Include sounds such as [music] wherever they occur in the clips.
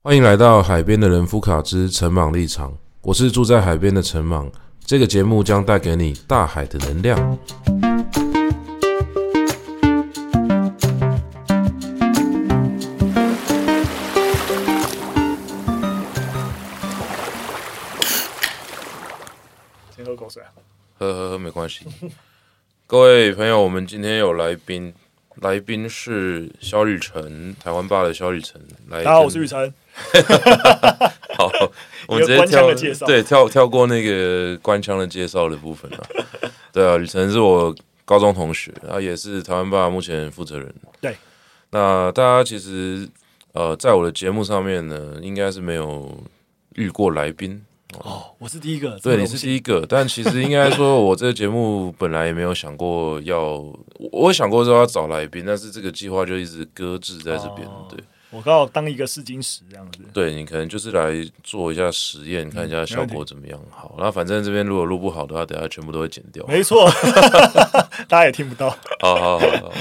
欢迎来到海边的人夫卡之陈茻立场，我是住在海边的陈茻。这个节目将带给你大海的能量。先喝口水啊，喝喝喝，没关系。各位朋友，我们今天有来宾，来宾是肖雨辰，台湾爸的肖雨辰。来，大家好，我是雨辰。[laughs] 好，我们直接跳，对，跳跳过那个官腔的介绍的部分了。[laughs] 对啊，雨辰是我高中同学，他也是台湾爸目前负责人。对，那大家其实呃，在我的节目上面呢，应该是没有遇过来宾。哦，我是第一个，对，你是第一个，但其实应该说，[laughs] 我这个节目本来也没有想过要，我想过说要找来宾，但是这个计划就一直搁置在这边。哦、对，我刚好当一个试金石这样子。对，你可能就是来做一下实验，看一下效果怎么样。嗯、好，那反正这边如果录不好的话，等下全部都会剪掉。没错，[laughs] 大家也听不到。好好好好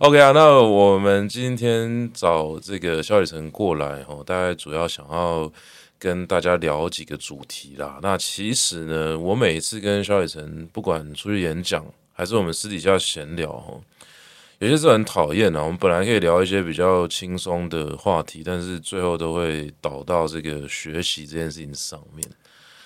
，OK 啊，那我们今天找这个肖雨辰过来哦，大概主要想要。跟大家聊几个主题啦。那其实呢，我每一次跟萧雨辰，不管出去演讲，还是我们私底下闲聊，有些时候很讨厌啊。我们本来可以聊一些比较轻松的话题，但是最后都会导到这个学习这件事情上面。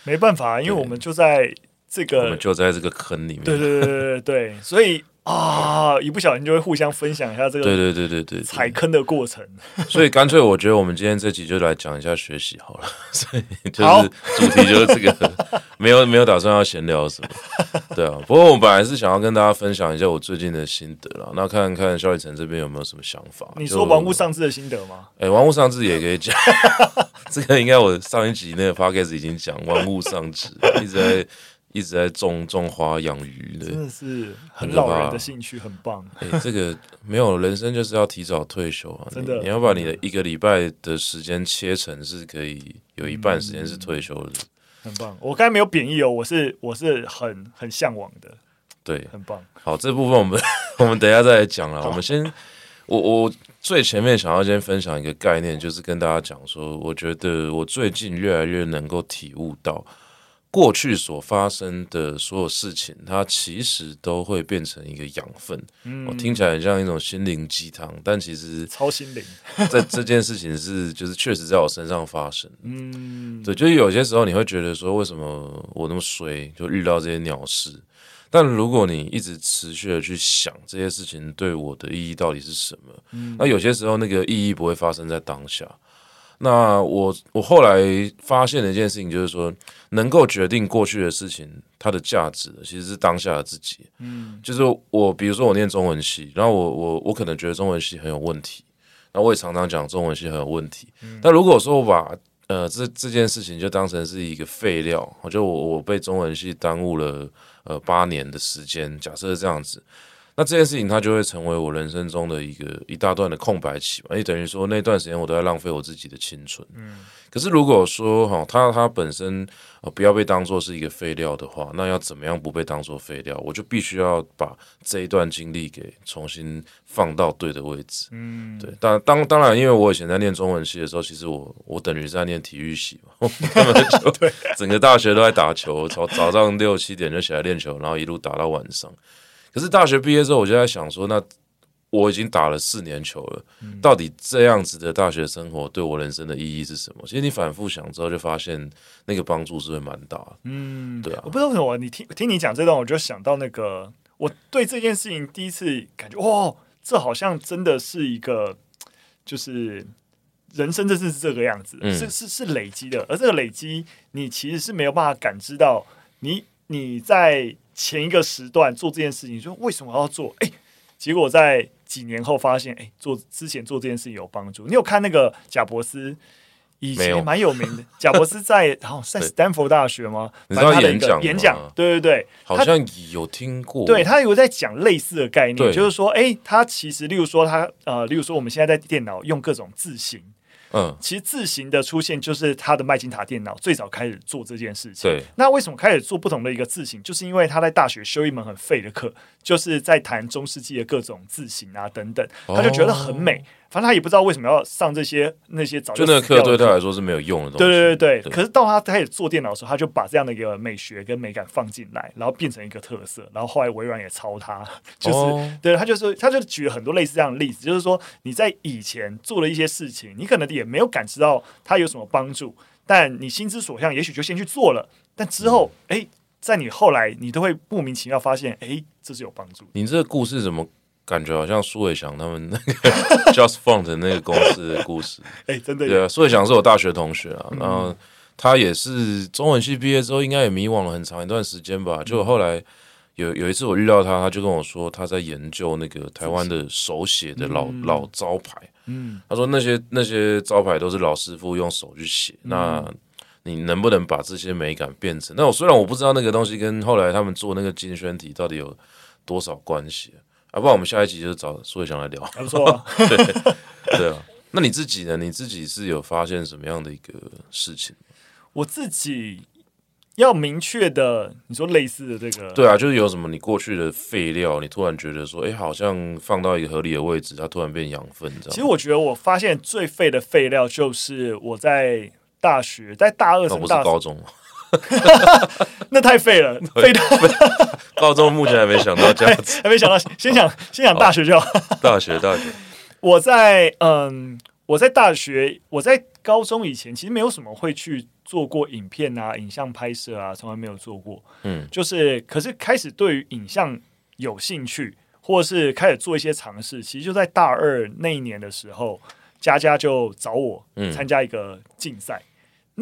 没办法，因为我们就在这个，我们就在这个坑里面。对对对对对，所以。啊！一不小心就会互相分享一下这个对对对对对踩坑的过程，所以干脆我觉得我们今天这集就来讲一下学习好了。[laughs] 所以就是主题就是这个，[laughs] 没有没有打算要闲聊什么。对啊，不过我本来是想要跟大家分享一下我最近的心得啦。那看看萧日辰这边有没有什么想法？你说玩物丧志的心得吗？哎，玩物丧志也可以讲。[laughs] 这个应该我上一集那个 podcast 已经讲玩物丧志，一直在。一直在种种花养鱼的，真的是很老人的兴趣，很棒。[laughs] 哎、欸，这个没有人生就是要提早退休啊！真的你，你要把你的一个礼拜的时间切成是可以有一半时间是退休的，很棒。我刚才没有贬义哦，我是我是很很向往的，对，很棒。好，这部分我们 [laughs] 我们等一下再来讲了。我们先，我我最前面想要先分享一个概念，就是跟大家讲说，我觉得我最近越来越能够体悟到。过去所发生的所有事情，它其实都会变成一个养分。嗯，我听起来很像一种心灵鸡汤，但其实超心灵。[laughs] 在这件事情是，就是确实在我身上发生。嗯，对，就是有些时候你会觉得说，为什么我那么衰，就遇到这些鸟事？但如果你一直持续的去想这些事情对我的意义到底是什么，嗯，那有些时候那个意义不会发生在当下。那我我后来发现的一件事情就是说，能够决定过去的事情，它的价值其实是当下的自己。嗯，就是我，比如说我念中文系，然后我我我可能觉得中文系很有问题，然后我也常常讲中文系很有问题。嗯，但如果说我把呃这这件事情就当成是一个废料，我就我我被中文系耽误了呃八年的时间，假设是这样子。那这件事情，它就会成为我人生中的一个一大段的空白期嘛，也等于说那段时间我都在浪费我自己的青春。嗯，可是如果说哈，它它本身不要被当做是一个废料的话，那要怎么样不被当做废料？我就必须要把这一段经历给重新放到对的位置。嗯，对。当当当然，因为我以前在念中文系的时候，其实我我等于是在念体育系嘛，根本就 [laughs] 整个大学都在打球，从早上六七点就起来练球，然后一路打到晚上。可是大学毕业之后，我就在想说，那我已经打了四年球了，嗯、到底这样子的大学生活对我人生的意义是什么？其实你反复想之后，就发现那个帮助是会蛮大的。嗯，对啊。我不知道为什么，你听听你讲这段，我就想到那个，我对这件事情第一次感觉，哇，这好像真的是一个，就是人生，这是这个样子，嗯、是是是累积的，而这个累积，你其实是没有办法感知到你，你你在。前一个时段做这件事情，你说为什么要做？哎，结果在几年后发现，哎，做之前做这件事情有帮助。你有看那个贾伯斯？以前蛮有名的 [laughs] 贾伯斯在，然后在斯坦福大学吗？你知道演讲？演讲，对对对，好像有听过。对，他有在讲类似的概念，就是说，哎，他其实，例如说，他呃，例如说，我们现在在电脑用各种字型。嗯，其实字形的出现就是他的麦金塔电脑最早开始做这件事情。对，那为什么开始做不同的一个字形？就是因为他在大学修一门很废的课，就是在谈中世纪的各种字形啊等等，他就觉得很美。哦、反正他也不知道为什么要上这些那些早就那个课对他来说是没有用的东西。对对对对。可是到他开始做电脑的时候，他就把这样的一个美学跟美感放进来，然后变成一个特色。然后后来微软也抄他，[laughs] 就是、哦、对他就是他就举了很多类似这样的例子，就是说你在以前做了一些事情，你可能也没有感知到它有什么帮助，但你心之所向，也许就先去做了。但之后，哎、嗯，在你后来，你都会莫名其妙发现，哎，这是有帮助。你这个故事怎么？感觉好像苏伟翔他们那个 [laughs] Just Font 那个公司的故事，[laughs] 哎、欸，真的对啊。苏伟翔是我大学同学啊，然后他也是中文系毕业之后，应该也迷惘了很长一段时间吧。就后来有有一次我遇到他，他就跟我说他在研究那个台湾的手写的老老招牌。嗯，他说那些那些招牌都是老师傅用手去写，那你能不能把这些美感变成？那我虽然我不知道那个东西跟后来他们做那个金宣体到底有多少关系。啊，不然我们下一集就找苏伟翔来聊，还不错啊。[laughs] 对对啊，那你自己呢？你自己是有发现什么样的一个事情？我自己要明确的，你说类似的这个，对啊，就是有什么你过去的废料，你突然觉得说，哎、欸，好像放到一个合理的位置，它突然变养分，这样。其实我觉得我发现最废的废料就是我在大学，在大二升大、哦、不是高中。[laughs] 那太废了，废到高中目前还没想到这样子，[laughs] 还没想到，先想先想大学就好。大学大学，[laughs] 我在嗯，我在大学，我在高中以前其实没有什么会去做过影片啊、影像拍摄啊，从来没有做过。嗯，就是可是开始对于影像有兴趣，或者是开始做一些尝试，其实就在大二那一年的时候，佳佳就找我参加一个竞赛。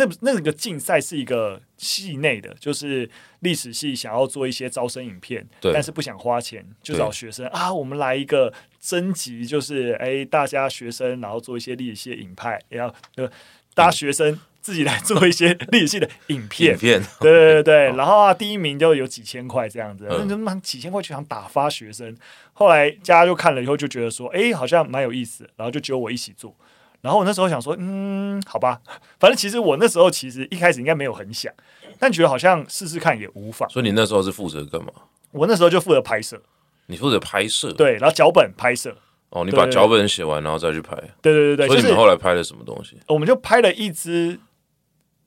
嗯那那个竞赛是一个系内的，就是历史系想要做一些招生影片，但是不想花钱，就找学生啊，我们来一个征集，就是哎，大家学生然后做一些历史系的影派，也要呃，大家学生自己来做一些历史系的影片，影片，对对对对，然后啊，第一名就有几千块这样子，那他妈几千块就想打发学生，后来大家就看了以后就觉得说，哎，好像蛮有意思，然后就只有我一起做。然后我那时候想说，嗯，好吧，反正其实我那时候其实一开始应该没有很想，但觉得好像试试看也无妨。所以你那时候是负责干嘛？我那时候就负责拍摄。你负责拍摄？对，然后脚本拍摄。哦，你把脚本写完，然后再去拍。对对对对。所以你们后来拍了什么东西？我们就拍了一支，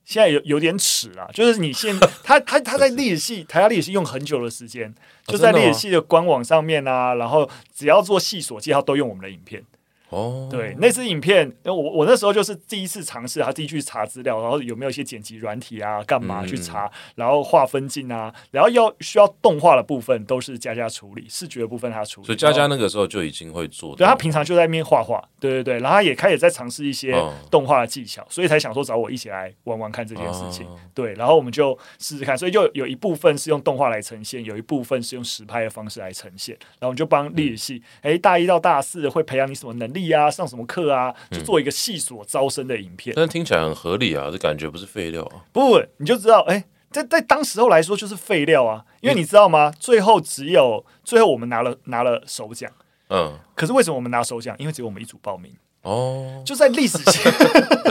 现在有有点迟了，就是你现 [laughs] 他他他在历史系台大历史系用很久的时间，就在历史系的官网上面啊，然后只要做系所介绍都用我们的影片。哦，对，那支影片，我我那时候就是第一次尝试，他自己去查资料，然后有没有一些剪辑软体啊，干嘛去查，嗯、然后画分镜啊，然后要需要动画的部分都是佳佳处理，视觉的部分他处理。所以佳佳那个时候就已经会做，对，他平常就在那边画画，对对对，然后他也开始在尝试一些动画的技巧，哦、所以才想说找我一起来玩玩看这件事情。哦、对，然后我们就试试看，所以就有一部分是用动画来呈现，有一部分是用实拍的方式来呈现，然后我们就帮历史系，哎、嗯，大一到大四会培养你什么能力啊，上什么课。啊，就做一个系所招生的影片，嗯、但听起来很合理啊，这感觉不是废料啊。不，你就知道，哎、欸，在在当时候来说就是废料啊，因为你知道吗？最后只有最后我们拿了拿了首奖，嗯，可是为什么我们拿首奖？因为只有我们一组报名。哦，就在历史系，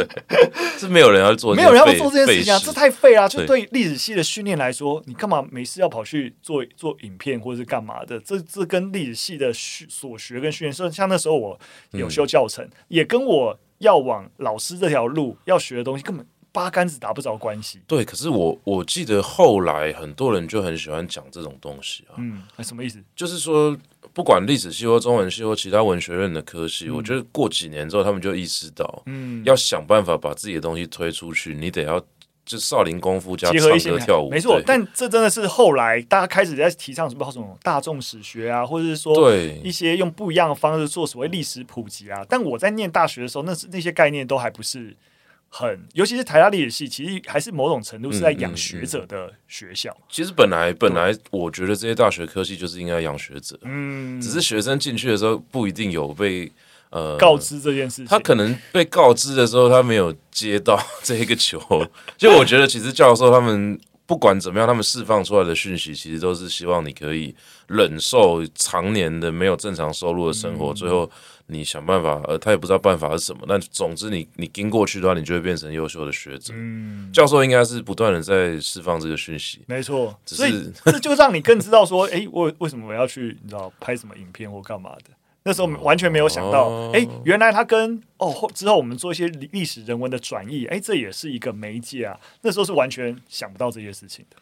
[laughs] 是没有人要做，没有人要做这件事情啊，这太废了。就对历史系的训练来说，你干嘛没事要跑去做做影片或者是干嘛的？这这跟历史系的所学跟训练，像那时候我有修教程，也跟我要往老师这条路要学的东西根本八竿子打不着关系。对，可是我我记得后来很多人就很喜欢讲这种东西啊。嗯，什么意思？就是说。不管历史系或中文系或其他文学院的科系，嗯、我觉得过几年之后，他们就意识到，嗯，要想办法把自己的东西推出去，你得要就少林功夫加唱歌跳舞，没错。但这真的是后来大家开始在提倡什么什么大众史学啊，或者是说对一些用不一样的方式做所谓历史普及啊。但我在念大学的时候，那是那些概念都还不是。很，尤其是台大历史系，其实还是某种程度是在养学者的学校。嗯嗯嗯、其实本来本来，我觉得这些大学科系就是应该养学者，嗯，只是学生进去的时候不一定有被呃告知这件事情。他可能被告知的时候，他没有接到 [laughs] 这一个球。就我觉得，其实教授他们不管怎么样，他们释放出来的讯息，其实都是希望你可以忍受常年的没有正常收入的生活，嗯、最后。你想办法，呃，他也不知道办法是什么。但总之你，你你经过去的话，你就会变成优秀的学者。嗯，教授应该是不断的在释放这个讯息。没错，所以这就让你更知道说，哎、欸，我为什么我要去，你知道拍什么影片或干嘛的？那时候完全没有想到，哎、哦，原来他跟哦之后我们做一些历史人文的转译，哎，这也是一个媒介啊。那时候是完全想不到这些事情的。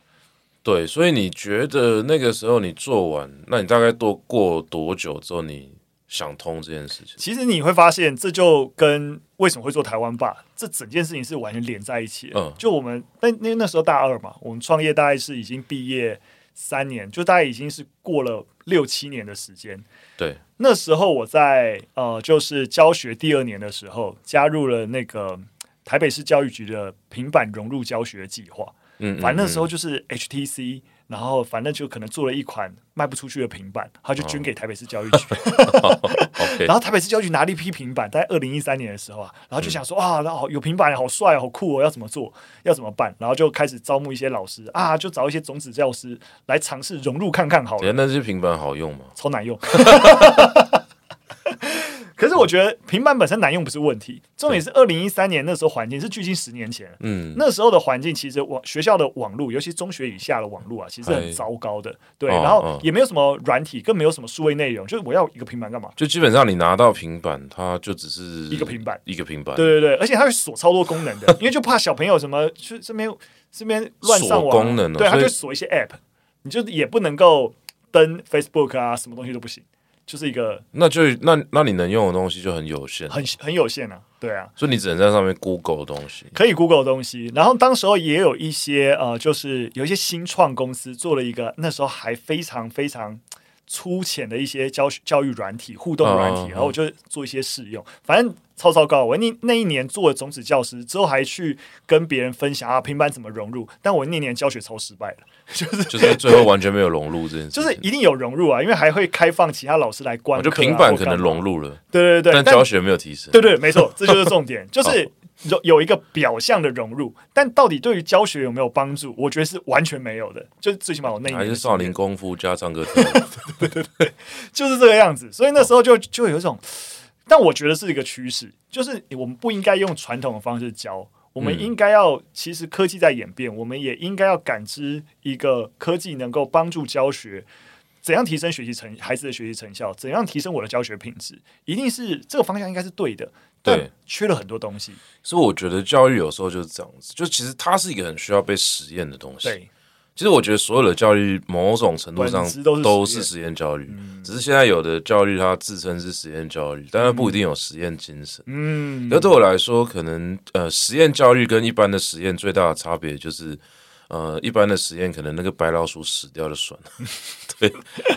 对，所以你觉得那个时候你做完，那你大概多过多久之后你想通这件事情？其实你会发现，这就跟为什么会做台湾吧，这整件事情是完全连在一起的。嗯，就我们那那那时候大二嘛，我们创业大概是已经毕业三年，就大概已经是过了六七年的时间。对，那时候我在呃，就是教学第二年的时候，加入了那个台北市教育局的平板融入教学计划。嗯，反正那时候就是 HTC，然后反正就可能做了一款卖不出去的平板，他就捐给台北市教育局。[laughs] 然后台北市教育局拿了一批平板，在二零一三年的时候啊，然后就想说啊，然后有平板好帅，好酷哦，要怎么做，要怎么办？然后就开始招募一些老师啊，就找一些种子教师来尝试融入看看好了。那这些平板好用吗？超难用。可是我觉得平板本身难用不是问题，重点是二零一三年那时候环境是距今十年前，嗯，那时候的环境其实网学校的网络，尤其中学以下的网络啊，其实很糟糕的，对，然后也没有什么软体，更没有什么数位内容，就是我要一个平板干嘛？就基本上你拿到平板，它就只是一个平板，一个平板，对对对，而且它会锁超多功能的，[laughs] 因为就怕小朋友什么去这边这边乱上网，功能对，它就锁一些 App，你就也不能够登 Facebook 啊，什么东西都不行。就是一个，那就那那你能用的东西就很有限，很很有限啊，对啊，所以你只能在上面 Google 的东西，可以 Google 的东西。然后当时候也有一些呃，就是有一些新创公司做了一个，那时候还非常非常粗浅的一些教学教育软体互动软体，啊、然后我就做一些试用，啊、反正。超糟糕！我那那一年做了种子教师之后，还去跟别人分享啊，平板怎么融入？但我那年教学超失败了，[laughs] 就是就是最后完全没有融入这件事。就是一定有融入啊，因为还会开放其他老师来观课、啊。就平板可能融入了，对对对，但教学没有提升。对，对对，没错，这就是重点，就是 [laughs] 有有一个表象的融入，但到底对于教学有没有帮助？我觉得是完全没有的。就最起码我那一年还是少林功夫加唱歌，[laughs] 对对对，就是这个样子。所以那时候就就有一种。但我觉得是一个趋势，就是我们不应该用传统的方式教，我们应该要，其实科技在演变，我们也应该要感知一个科技能够帮助教学，怎样提升学习成孩子的学习成效，怎样提升我的教学品质，一定是这个方向应该是对的，对，缺了很多东西。所以我觉得教育有时候就是这样子，就其实它是一个很需要被实验的东西。对。其实我觉得所有的教育某种程度上都是实验教育，只是现在有的教育它自称是实验教育，但它不一定有实验精神。嗯，那对我来说，可能呃，实验教育跟一般的实验最大的差别就是。呃，一般的实验可能那个白老鼠死掉就算了，[laughs] 对。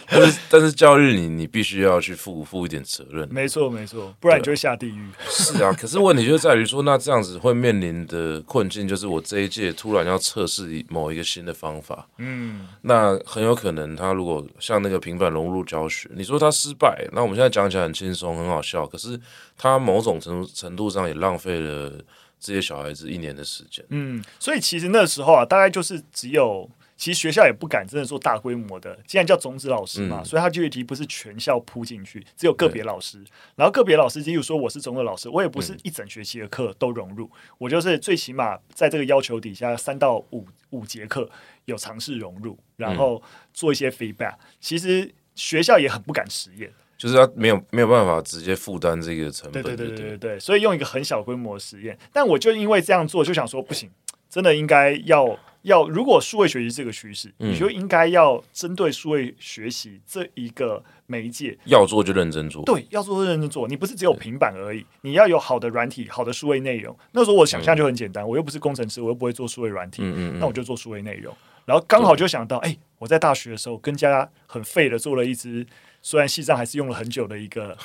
但是但是教育你，你必须要去负负一点责任。没错没错，不然你就会下地狱。是啊，可是问题就在于说，那这样子会面临的困境就是，我这一届突然要测试某一个新的方法，嗯，那很有可能他如果像那个平板融入教学，你说他失败，那我们现在讲起来很轻松很好笑，可是他某种程度程度上也浪费了。这些小孩子一年的时间，嗯，所以其实那时候啊，大概就是只有，其实学校也不敢真的做大规模的，既然叫种子老师嘛，嗯、所以他就业题不是全校铺进去，只有个别老师，然后个别老师，例如说我是种子老师，我也不是一整学期的课都融入，嗯、我就是最起码在这个要求底下，三到五五节课有尝试融入，然后做一些 feedback，、嗯、其实学校也很不敢实验。就是他没有没有办法直接负担这个成本，对对对对对对，所以用一个很小规模的实验。但我就因为这样做，就想说不行，真的应该要要，如果数位学习这个趋势，嗯、你就应该要针对数位学习这一个媒介，要做就认真做。对，要做就认真做。你不是只有平板而已，你要有好的软体、好的数位内容。那时候我想象就很简单，嗯、我又不是工程师，我又不会做数位软体，嗯嗯嗯，那我就做数位内容。然后刚好就想到，哎、欸，我在大学的时候跟家家很废的做了一支。虽然西藏还是用了很久的一个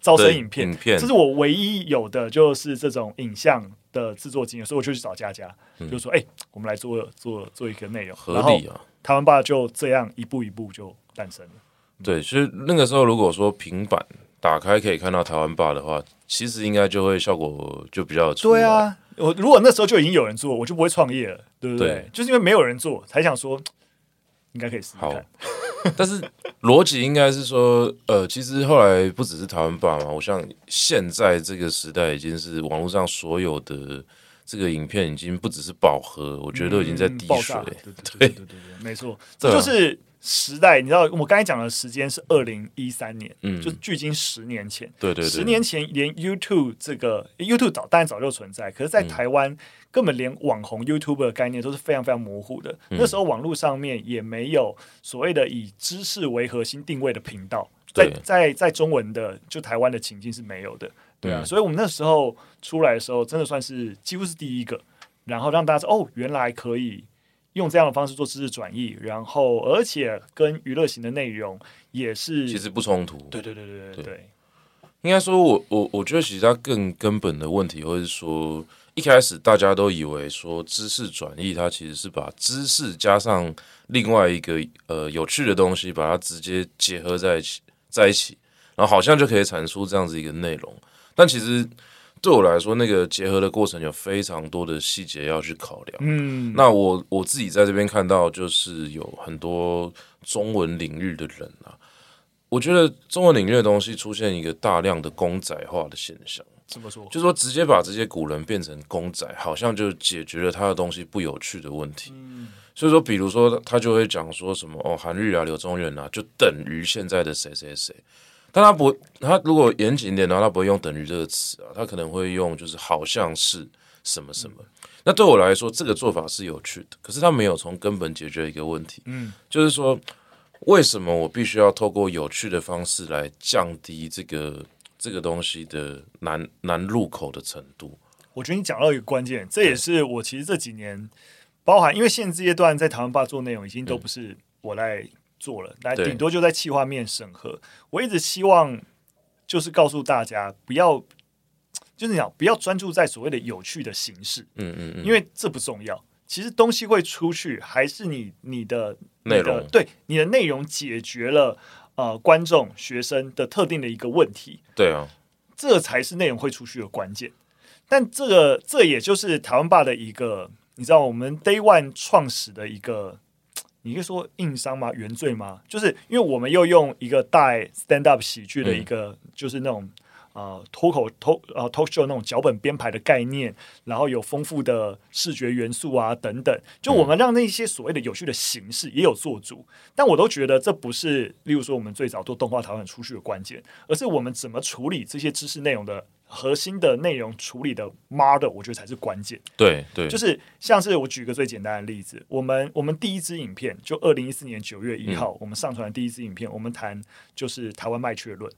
招 [laughs] 生影片，影片这是我唯一有的就是这种影像的制作经验，所以我就去找佳佳，嗯、就说：“哎、欸，我们来做做做一个内容，合理啊。”台湾爸就这样一步一步就诞生了。对，其实那个时候如果说平板打开可以看到台湾爸的话，其实应该就会效果就比较。对啊，我如果那时候就已经有人做，我就不会创业了，对不对？对就是因为没有人做，才想说应该可以试试看。[laughs] 但是逻辑应该是说，呃，其实后来不只是台湾爸嘛，我像现在这个时代已经是网络上所有的这个影片已经不只是饱和，我觉得都已经在滴水。嗯、对对对对对，没错，这就是时代。你知道，我刚才讲的时间是二零一三年，嗯，就距今十年前。对对对，十年前连 YouTube 这个 YouTube 早当然早就存在，可是，在台湾。嗯根本连网红 YouTuber 的概念都是非常非常模糊的。嗯、那时候网络上面也没有所谓的以知识为核心定位的频道，在在在中文的就台湾的情境是没有的，对啊。嗯、所以我们那时候出来的时候，真的算是几乎是第一个，然后让大家说哦，原来可以用这样的方式做知识转移，然后而且跟娱乐型的内容也是其实不冲突。对对对对对对，应该说我我我觉得其实它更根本的问题，或是说。一开始大家都以为说知识转移，它其实是把知识加上另外一个呃有趣的东西，把它直接结合在一起，在一起，然后好像就可以产出这样子一个内容。但其实对我来说，那个结合的过程有非常多的细节要去考量。嗯，那我我自己在这边看到，就是有很多中文领域的人啊，我觉得中文领域的东西出现一个大量的公仔化的现象。怎么说？就是说，直接把这些古人变成公仔，好像就解决了他的东西不有趣的问题。嗯，所以说，比如说，他就会讲说什么哦，韩愈啊、柳宗元啊，就等于现在的谁谁谁。但他不，他如果严谨一点的话，他不会用“等于”这个词啊，他可能会用就是好像是什么什么。嗯，那对我来说，这个做法是有趣的，可是他没有从根本解决一个问题。嗯，就是说，为什么我必须要透过有趣的方式来降低这个？这个东西的难难入口的程度，我觉得你讲到一个关键，这也是我其实这几年包含，因为现阶段在台湾吧做内容已经都不是我来做了，来、嗯、顶多就在企划面审核。我一直希望就是告诉大家，不要就是讲不要专注在所谓的有趣的形式，嗯嗯嗯，因为这不重要。其实东西会出去，还是你你的内容，对你的内容解决了。呃，观众、学生的特定的一个问题，对啊，这才是内容会出去的关键。但这个，这也就是台湾霸的一个，你知道，我们 Day One 创始的一个，你可以说硬伤吗？原罪吗？就是因为我们又用一个带 stand up 喜剧的一个，嗯、就是那种。呃，脱口脱呃 talk show 那种脚本编排的概念，然后有丰富的视觉元素啊等等，就我们让那些所谓的有趣的形式也有做足，嗯、但我都觉得这不是，例如说我们最早做动画讨论出去的关键，而是我们怎么处理这些知识内容的核心的内容处理的 model，我觉得才是关键。对对，就是像是我举个最简单的例子，我们我们第一支影片就二零一四年九月一号，嗯、我们上传的第一支影片，我们谈就是台湾卖雀论。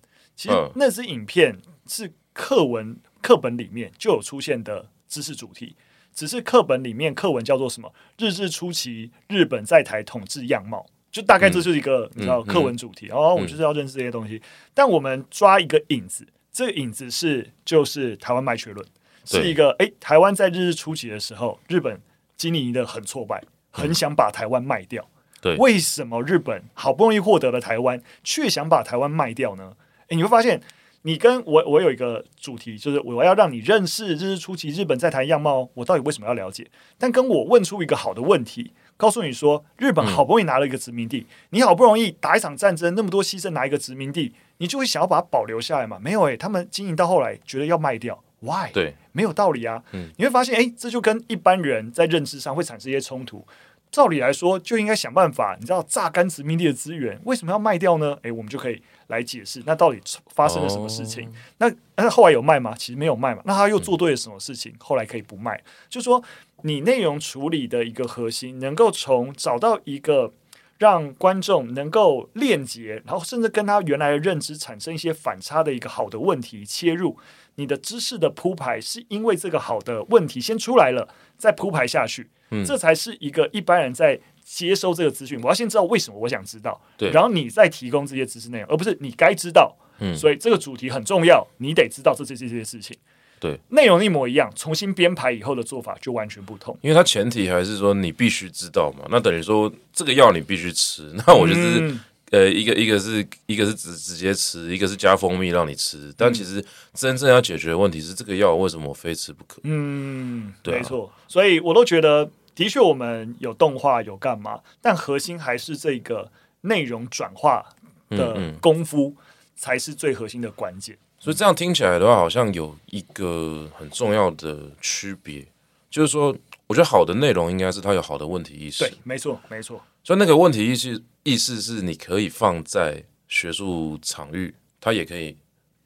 其实那支影片是课文课本里面就有出现的知识主题，只是课本里面课文叫做什么“日治初期日本在台统治样貌”，就大概这就是一个、嗯、你知道课文主题。哦、我就是要认识这些东西，嗯、但我们抓一个影子，这个影子是就是台湾卖学论，是一个哎台湾在日治初期的时候，日本经营的很挫败，很想把台湾卖掉。对，为什么日本好不容易获得了台湾，却想把台湾卖掉呢？你会发现，你跟我我有一个主题，就是我要让你认识日治初期日本在台样貌，我到底为什么要了解？但跟我问出一个好的问题，告诉你说，日本好不容易拿了一个殖民地，嗯、你好不容易打一场战争，那么多牺牲拿一个殖民地，你就会想要把它保留下来嘛？没有诶、欸，他们经营到后来觉得要卖掉，why？对，没有道理啊。嗯、你会发现，诶，这就跟一般人在认知上会产生一些冲突。照理来说，就应该想办法，你知道榨干殖民地的资源，为什么要卖掉呢？诶，我们就可以来解释，那到底发生了什么事情？哦、那那后来有卖吗？其实没有卖嘛。那他又做对了什么事情？嗯、后来可以不卖？就是说，你内容处理的一个核心，能够从找到一个让观众能够链接，然后甚至跟他原来的认知产生一些反差的一个好的问题切入。你的知识的铺排是因为这个好的问题先出来了，再铺排下去。嗯，这才是一个一般人在接收这个资讯。我要先知道为什么我想知道，对，然后你再提供这些知识内容，而不是你该知道。嗯，所以这个主题很重要，你得知道这这这些事情。对，内容一模一样，重新编排以后的做法就完全不同。因为它前提还是说你必须知道嘛，那等于说这个药你必须吃，那我就是。嗯呃，一个一个是一个是直直接吃，一个是加蜂蜜让你吃，但其实真正要解决的问题是这个药为什么我非吃不可？嗯，对啊，没错，所以我都觉得的确我们有动画有干嘛，但核心还是这个内容转化的功夫才是最核心的关键。所以这样听起来的话，好像有一个很重要的区别，就是说，我觉得好的内容应该是它有好的问题意识。对，没错，没错。所以那个问题意识意思是你可以放在学术场域，它也可以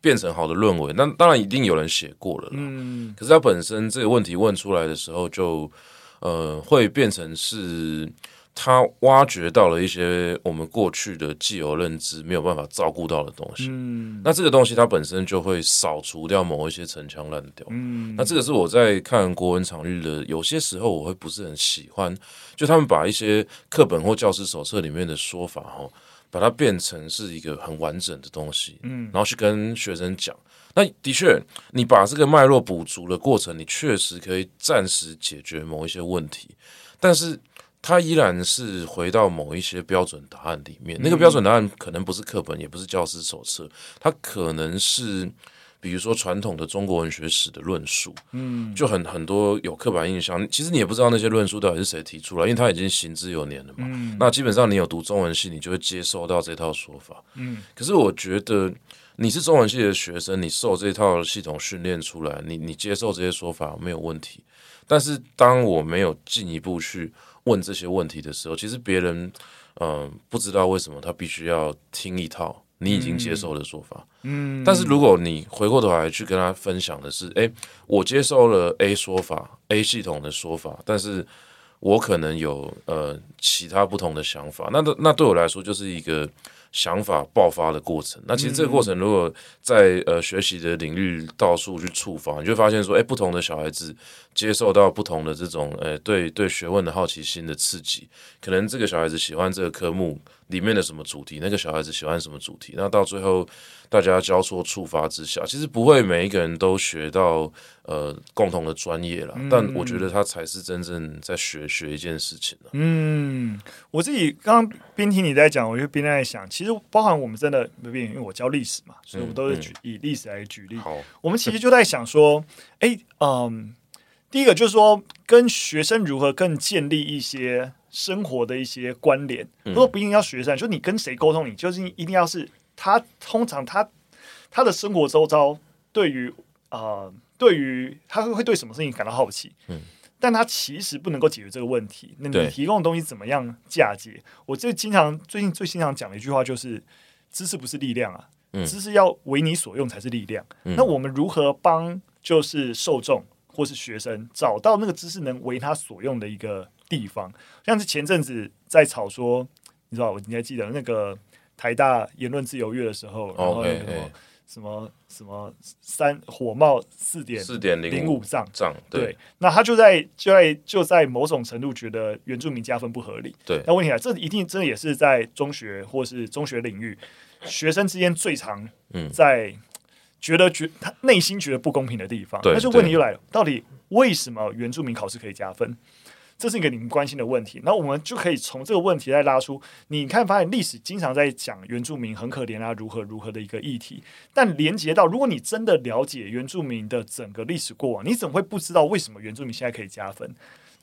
变成好的论文。那当然一定有人写过了，嗯。可是它本身这个问题问出来的时候就，就呃会变成是。他挖掘到了一些我们过去的既有认知没有办法照顾到的东西，嗯，那这个东西它本身就会扫除掉某一些陈腔滥调，嗯，那这个是我在看国文场域的有些时候我会不是很喜欢，就他们把一些课本或教师手册里面的说法哈，把它变成是一个很完整的东西，嗯，然后去跟学生讲，那的确你把这个脉络补足的过程，你确实可以暂时解决某一些问题，但是。它依然是回到某一些标准答案里面，那个标准答案可能不是课本，也不是教师手册，它可能是比如说传统的中国文学史的论述，嗯，就很很多有刻板印象。其实你也不知道那些论述到底是谁提出来，因为它已经行之有年了嘛。嗯，那基本上你有读中文系，你就会接受到这套说法。嗯，可是我觉得你是中文系的学生，你受这套系统训练出来，你你接受这些说法没有问题。但是当我没有进一步去问这些问题的时候，其实别人嗯、呃、不知道为什么他必须要听一套你已经接受的说法。嗯，但是如果你回过头来去跟他分享的是，诶，我接受了 A 说法，A 系统的说法，但是我可能有呃其他不同的想法，那那对我来说就是一个。想法爆发的过程，那其实这个过程如果在呃学习的领域到处去触发，你就发现说，哎，不同的小孩子接受到不同的这种，呃，对对学问的好奇心的刺激，可能这个小孩子喜欢这个科目里面的什么主题，那个小孩子喜欢什么主题，那到最后大家交错触发之下，其实不会每一个人都学到呃共同的专业了，但我觉得他才是真正在学学一件事情。嗯，我自己刚刚边听你在讲，我就边在想，其实包含我们真的，因为我教历史嘛，所以我都是举、嗯、以历史来举例。好，我们其实就在想说，哎，嗯，第一个就是说，跟学生如何更建立一些生活的一些关联。如果不一定要学生，就你跟谁沟通，你就是一定要是他。通常他他的生活周遭，对于啊、呃，对于他会会对什么事情感到好奇。嗯。但他其实不能够解决这个问题。那你提供的东西怎么样嫁接？我最经常最近最经常讲的一句话就是：知识不是力量啊，嗯、知识要为你所用才是力量。嗯、那我们如何帮就是受众或是学生找到那个知识能为他所用的一个地方？像是前阵子在吵说，你知道，我你还记得那个台大言论自由月的时候，然后那个。Okay, 什么什么三火冒四点四点零五丈丈对，对，那他就在就在就在某种程度觉得原住民加分不合理。对，那问题来，这一定真的也是在中学或是中学领域学生之间最常在觉得觉他内心觉得不公平的地方。那就问题就来了，到底为什么原住民考试可以加分？这是一个你们关心的问题，那我们就可以从这个问题来拉出，你看发现历史经常在讲原住民很可怜啊，如何如何的一个议题，但连接到如果你真的了解原住民的整个历史过往，你怎么会不知道为什么原住民现在可以加分？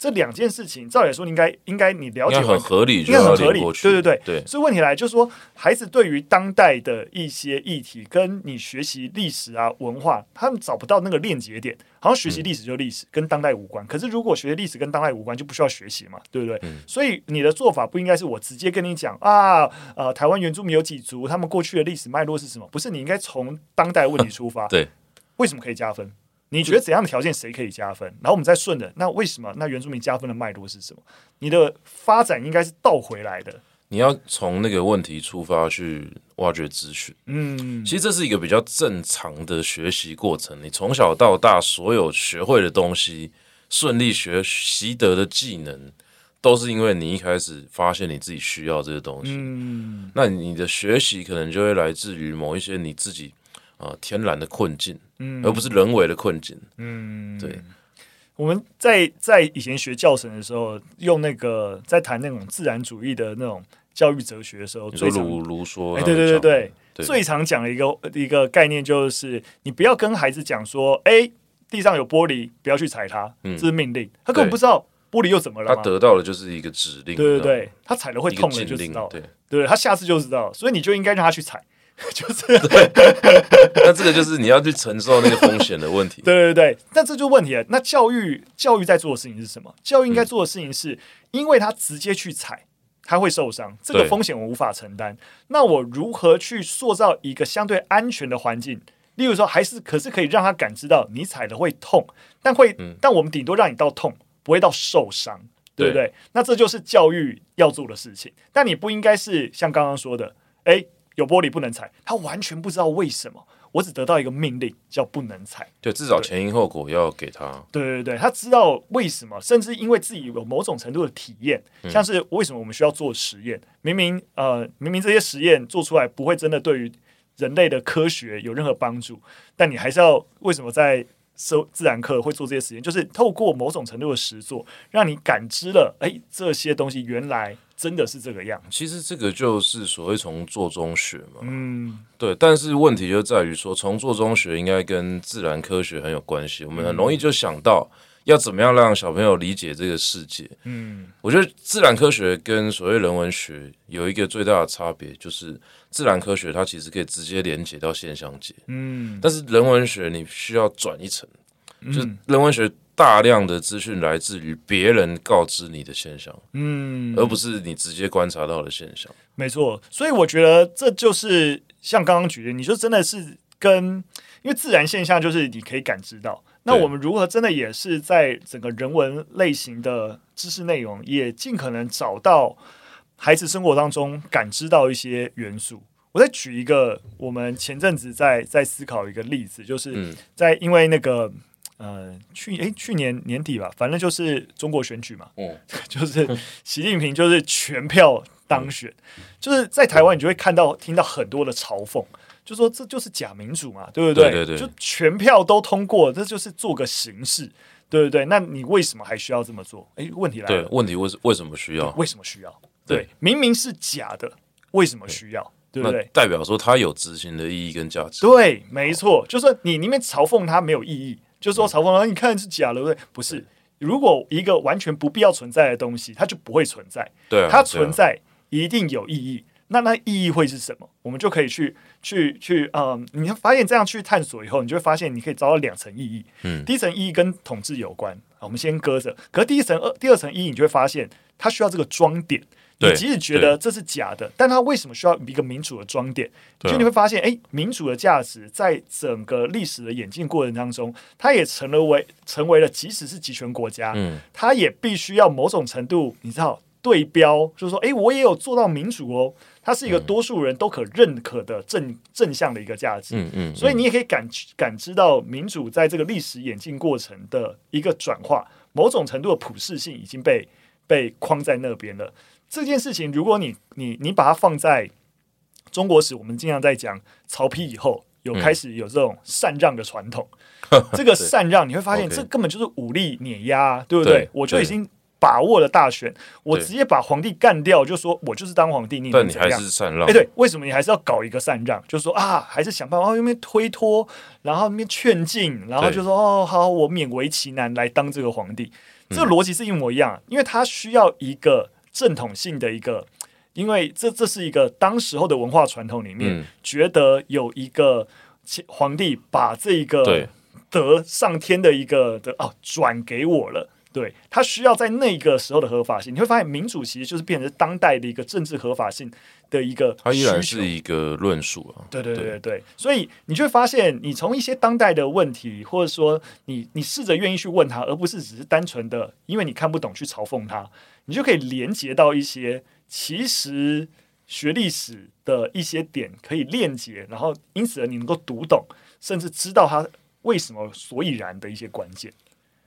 这两件事情，照理来说，应该应该你了解很合理，应该很合理。对对对对，所以问题来就是说，孩子对于当代的一些议题，跟你学习历史啊文化，他们找不到那个链接点，好像学习历史就历史，跟当代无关。可是如果学习历史跟当代无关，就不需要学习嘛，对不对？所以你的做法不应该是我直接跟你讲啊，呃，台湾原住民有几族，他们过去的历史脉络是什么？不是，你应该从当代问题出发。对，为什么可以加分？你觉得怎样的条件谁可以加分？然后我们再顺着，那为什么？那原住民加分的脉络是什么？你的发展应该是倒回来的。你要从那个问题出发去挖掘资讯。嗯，其实这是一个比较正常的学习过程。你从小到大所有学会的东西，顺利学习得的技能，都是因为你一开始发现你自己需要这些东西。嗯，那你的学习可能就会来自于某一些你自己。啊，天然的困境，嗯，而不是人为的困境，嗯，对。我们在在以前学教程的时候，用那个在谈那种自然主义的那种教育哲学的时候，最常卢卢说，哎，对对对对，对最常讲的一个一个概念就是，你不要跟孩子讲说，哎，地上有玻璃，不要去踩它，这是命令，他根本不知道玻璃又怎么了，他得到的就是一个指令，对对对，他踩了会痛的就知道，对对，他下次就知道，所以你就应该让他去踩。[laughs] 就是对。那这个就是你要去承受那个风险的问题。[laughs] 对对对，但这就问题了。那教育教育在做的事情是什么？教育应该做的事情是，因为他直接去踩，他会受伤，这个风险我无法承担。那我如何去塑造一个相对安全的环境？例如说，还是可是可以让他感知到你踩的会痛，但会，嗯、但我们顶多让你到痛，不会到受伤，对不对？对，那这就是教育要做的事情。但你不应该是像刚刚说的，诶，有玻璃不能踩，他完全不知道为什么。我只得到一个命令，叫不能踩。对，至少前因后果要给他。对对对，他知道为什么，甚至因为自己有某种程度的体验，嗯、像是为什么我们需要做实验？明明呃，明明这些实验做出来不会真的对于。人类的科学有任何帮助，但你还是要为什么在收自然课会做这些实验？就是透过某种程度的实作，让你感知了，哎，这些东西原来真的是这个样。其实这个就是所谓从做中学嘛。嗯，对。但是问题就在于说，从做中学应该跟自然科学很有关系。我们很容易就想到。要怎么样让小朋友理解这个世界？嗯，我觉得自然科学跟所谓人文学有一个最大的差别，就是自然科学它其实可以直接连接到现象界，嗯，但是人文学你需要转一层，嗯，就是人文学大量的资讯来自于别人告知你的现象，嗯，而不是你直接观察到的现象。没错，所以我觉得这就是像刚刚举的，你说真的是跟因为自然现象就是你可以感知到。那我们如何真的也是在整个人文类型的知识内容，也尽可能找到孩子生活当中感知到一些元素。我再举一个，我们前阵子在在思考一个例子，就是在因为那个呃去诶去年年底吧，反正就是中国选举嘛，嗯，[laughs] 就是习近平就是全票当选，就是在台湾你就会看到听到很多的嘲讽。就说这就是假民主嘛，对不对？对对对，就全票都通过，这就是做个形式，对不对？那你为什么还需要这么做？哎，问题来了，对，问题为为什么需要？为什么需要？对，对，明明是假的，为什么需要？对，不对？代表说它有执行的意义跟价值。对，没错，就是说你里面嘲讽它没有意义，就是说嘲讽它，你看是假的，对不对？不是，如果一个完全不必要存在的东西，它就不会存在。对啊，它存在一定有意义。那那意义会是什么？我们就可以去去去，嗯，你会发现这样去探索以后，你就会发现你可以找到两层意义。嗯，第一层意义跟统治有关，我们先搁着。可是第一层二第二层意义，你就会发现它需要这个装点。你即使觉得这是假的，但它为什么需要一个民主的装点？就你会发现，哎，民主的价值在整个历史的演进过程当中，它也成了为成为了，即使是集权国家，嗯，它也必须要某种程度，你知道对标，就是说，哎，我也有做到民主哦。它是一个多数人都可认可的正正向的一个价值，嗯嗯，所以你也可以感感知到民主在这个历史演进过程的一个转化，某种程度的普适性已经被被框在那边了。这件事情，如果你你你把它放在中国史，我们经常在讲曹丕以后有开始有这种禅让的传统，[laughs] 这个禅让你会发现这根本就是武力碾压，对不对？我就已经。把握了大选，我直接把皇帝干掉，就说我就是当皇帝。你但你还是禅让？哎，对，为什么你还是要搞一个禅让？就是说啊，还是想办法，那边推脱，然后那边劝进，然后就说哦，好，我勉为其难来当这个皇帝。这个逻辑是一模一样，因为他需要一个正统性的一个，因为这这是一个当时候的文化传统里面，觉得有一个皇帝把这一个得上天的一个的哦转给我了。对，他需要在那个时候的合法性，你会发现民主其实就是变成当代的一个政治合法性的一个，它依然是一个论述啊。对对对对，对，所以你就会发现，你从一些当代的问题，或者说你你试着愿意去问他，而不是只是单纯的因为你看不懂去嘲讽他，你就可以连接到一些其实学历史的一些点可以链接，然后因此你能够读懂，甚至知道他为什么所以然的一些关键。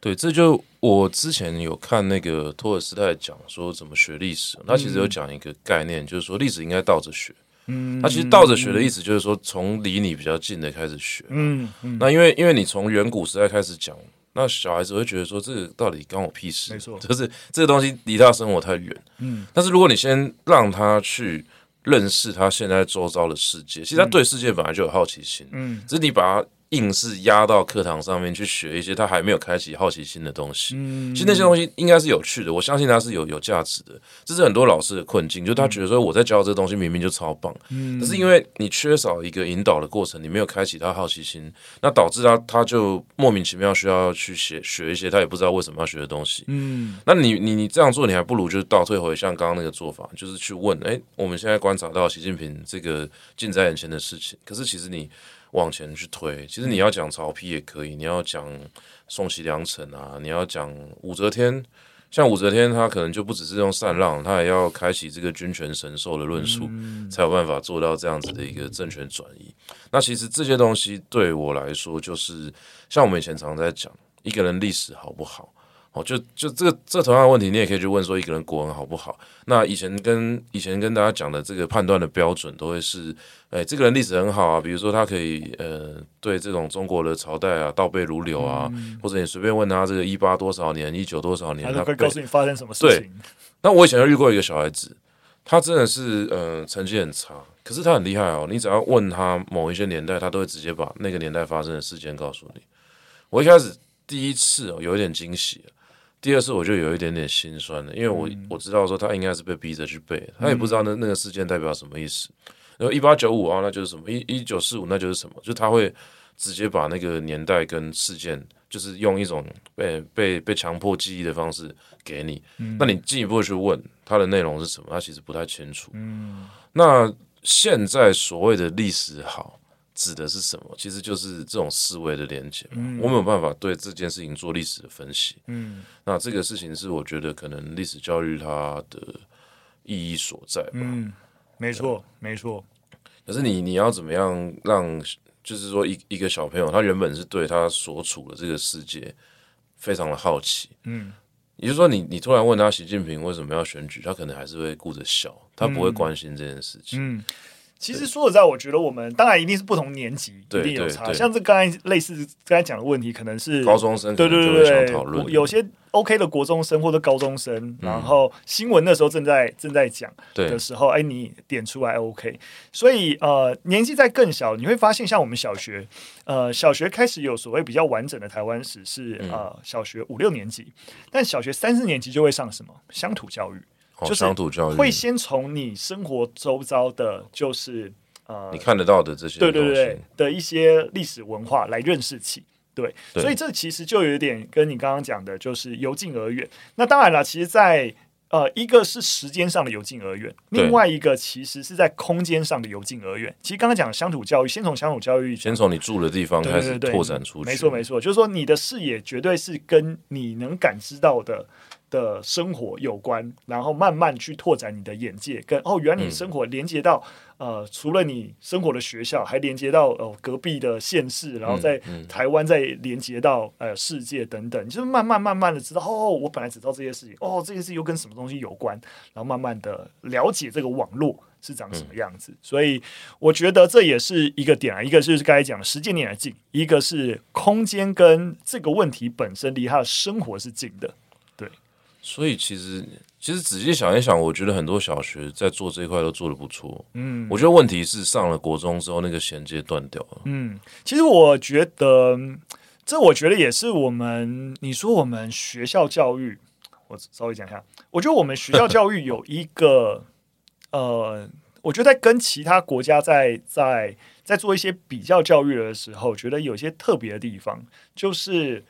对，这就我之前有看那个托尔斯泰讲说怎么学历史，他其实有讲一个概念，就是说历史应该倒着学。嗯，他其实倒着学的意思就是说从离你比较近的开始学。嗯，那因为因为你从远古时代开始讲，那小孩子会觉得说这个到底关我屁事？没错，就是这个东西离他生活太远。嗯，但是如果你先让他去认识他现在周遭的世界，其实他对世界本来就有好奇心。嗯，只是你把他。硬是压到课堂上面去学一些他还没有开启好奇心的东西。嗯，其实那些东西应该是有趣的，我相信他是有有价值的。这是很多老师的困境，就他觉得说我在教这个东西明明就超棒，嗯，可是因为你缺少一个引导的过程，你没有开启他好奇心，那导致他他就莫名其妙需要去学学一些他也不知道为什么要学的东西。嗯，那你你你这样做，你还不如就是倒退回像刚刚那个做法，就是去问，哎，我们现在观察到习近平这个近在眼前的事情，可是其实你。往前去推，其实你要讲曹丕也可以，你要讲宋齐梁陈啊，你要讲武则天，像武则天，她可能就不只是用禅让，她也要开启这个君权神授的论述，嗯、才有办法做到这样子的一个政权转移。那其实这些东西对我来说，就是像我们以前常常在讲，一个人历史好不好？哦，就就这个这同样的问题，你也可以去问说一个人国文好不好？那以前跟以前跟大家讲的这个判断的标准，都会是，哎，这个人历史很好啊，比如说他可以呃对这种中国的朝代啊倒背如流啊，嗯、或者你随便问他这个一八多少年、一九多少年，他会告诉你发生什么事情。对，那我以前就遇过一个小孩子，他真的是呃成绩很差，可是他很厉害哦。你只要问他某一些年代，他都会直接把那个年代发生的事件告诉你。我一开始第一次哦有一点惊喜。第二次我就有一点点心酸了，因为我我知道说他应该是被逼着去背，他也不知道那那个事件代表什么意思。然后一八九五啊，那就是什么？一一九四五那就是什么？就他会直接把那个年代跟事件，就是用一种被被被强迫记忆的方式给你。那你进一步去问他的内容是什么，他其实不太清楚。那现在所谓的历史好。指的是什么？其实就是这种思维的连接我没有办法对这件事情做历史的分析。嗯，那这个事情是我觉得可能历史教育它的意义所在吧。嗯，没错，没错。可是你你要怎么样让，就是说一一个小朋友，他原本是对他所处的这个世界非常的好奇。嗯，也就是说你，你你突然问他习近平为什么要选举，他可能还是会顾着笑，他不会关心这件事情。嗯。嗯其实说实在，我觉得我们当然一定是不同年级，一定有差。像这刚才类似刚才讲的问题，可能是高中生，对对对对，有些 OK 的国中生或者高中生，然后新闻那时候正在正在讲的时候，哎，你点出来 OK。所以呃，年纪在更小，你会发现像我们小学，呃，小学开始有所谓比较完整的台湾史是呃小学五六年级，但小学三四年级就会上什么乡土教育。就是乡土教育会先从你生活周遭的，就是呃，你看得到的这些，对对对的一些历史文化来认识起，对，对所以这其实就有点跟你刚刚讲的，就是由近而远。那当然了，其实在，在呃，一个是时间上的由近而远，另外一个其实是在空间上的由近而远。其实刚刚讲乡土教育，先从乡土教育，先从你住的地方开始拓展出去，没错没错，就是说你的视野绝对是跟你能感知到的。的生活有关，然后慢慢去拓展你的眼界，跟哦，原来你生活连接到、嗯、呃，除了你生活的学校，还连接到呃隔壁的县市，然后在台湾再连接到呃世界等等，就是慢慢慢慢的知道哦，我本来只知道这些事情，哦，这些事情又跟什么东西有关，然后慢慢的了解这个网络是长什么样子。嗯、所以我觉得这也是一个点啊，一个就是刚才讲的时间点的近，一个是空间跟这个问题本身离他的生活是近的。所以其实，其实仔细想一想，我觉得很多小学在做这一块都做的不错。嗯，我觉得问题是上了国中之后，那个衔接断掉了。嗯，其实我觉得，这我觉得也是我们，你说我们学校教育，我稍微讲一下，我觉得我们学校教育有一个，呃，我觉得在跟其他国家在在在做一些比较教育的时候，觉得有些特别的地方，就是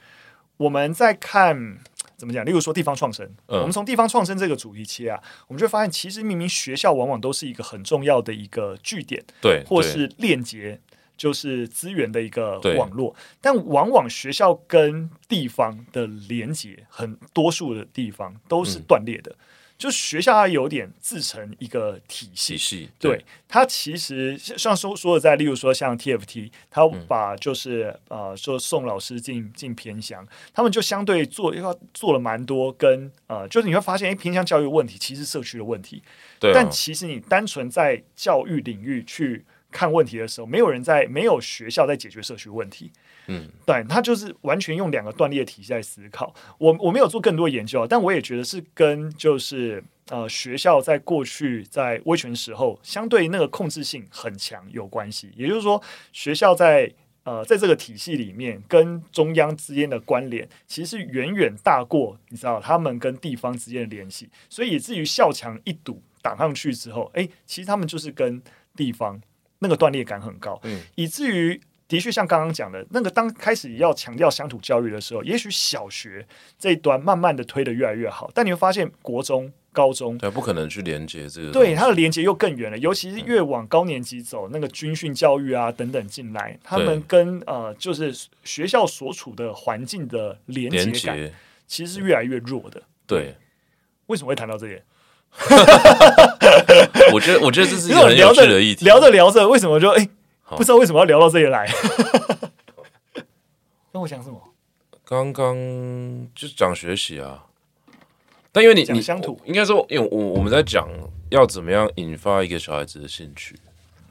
我们在看。怎么讲？例如说地方创生，嗯、我们从地方创生这个主题切啊，我们就发现，其实明明学校往往都是一个很重要的一个据点，对，或是链接，就是资源的一个网络，但往往学校跟地方的连接，很多数的地方都是断裂的。嗯就学校它有点自成一个体系，对，对。它其实像说说的在，例如说像 TFT，它把就是、嗯、呃说送老师进进偏乡，他们就相对做要做了蛮多跟呃，就是你会发现，哎，偏乡教育问题其实社区的问题，对、啊，但其实你单纯在教育领域去看问题的时候，没有人在没有学校在解决社区问题。嗯，对，他就是完全用两个断裂体系在思考。我我没有做更多研究，但我也觉得是跟就是呃学校在过去在威权时候相对那个控制性很强有关系。也就是说，学校在呃，在这个体系里面，跟中央之间的关联，其实远远大过你知道他们跟地方之间的联系，所以以至于校墙一堵挡上去之后，哎，其实他们就是跟地方那个断裂感很高，嗯，以至于的确像刚刚讲的那个，当开始要强调乡土教育的时候，也许小学这一端慢慢的推的越来越好，但你会发现国中。高中对，不可能去连接这个，对它的连接又更远了。尤其是越往高年级走，那个军训教育啊等等进来，他们跟呃，就是学校所处的环境的连接感，其实是越来越弱的。对，为什么会谈到这里？[laughs] 我觉得，我觉得这是一个很有趣的议题。聊着聊着，为什么就哎，不知道为什么要聊到这里来？[laughs] 跟我讲什么？刚刚就是讲学习啊。但因为你你乡土，应该说，因为我我们在讲要怎么样引发一个小孩子的兴趣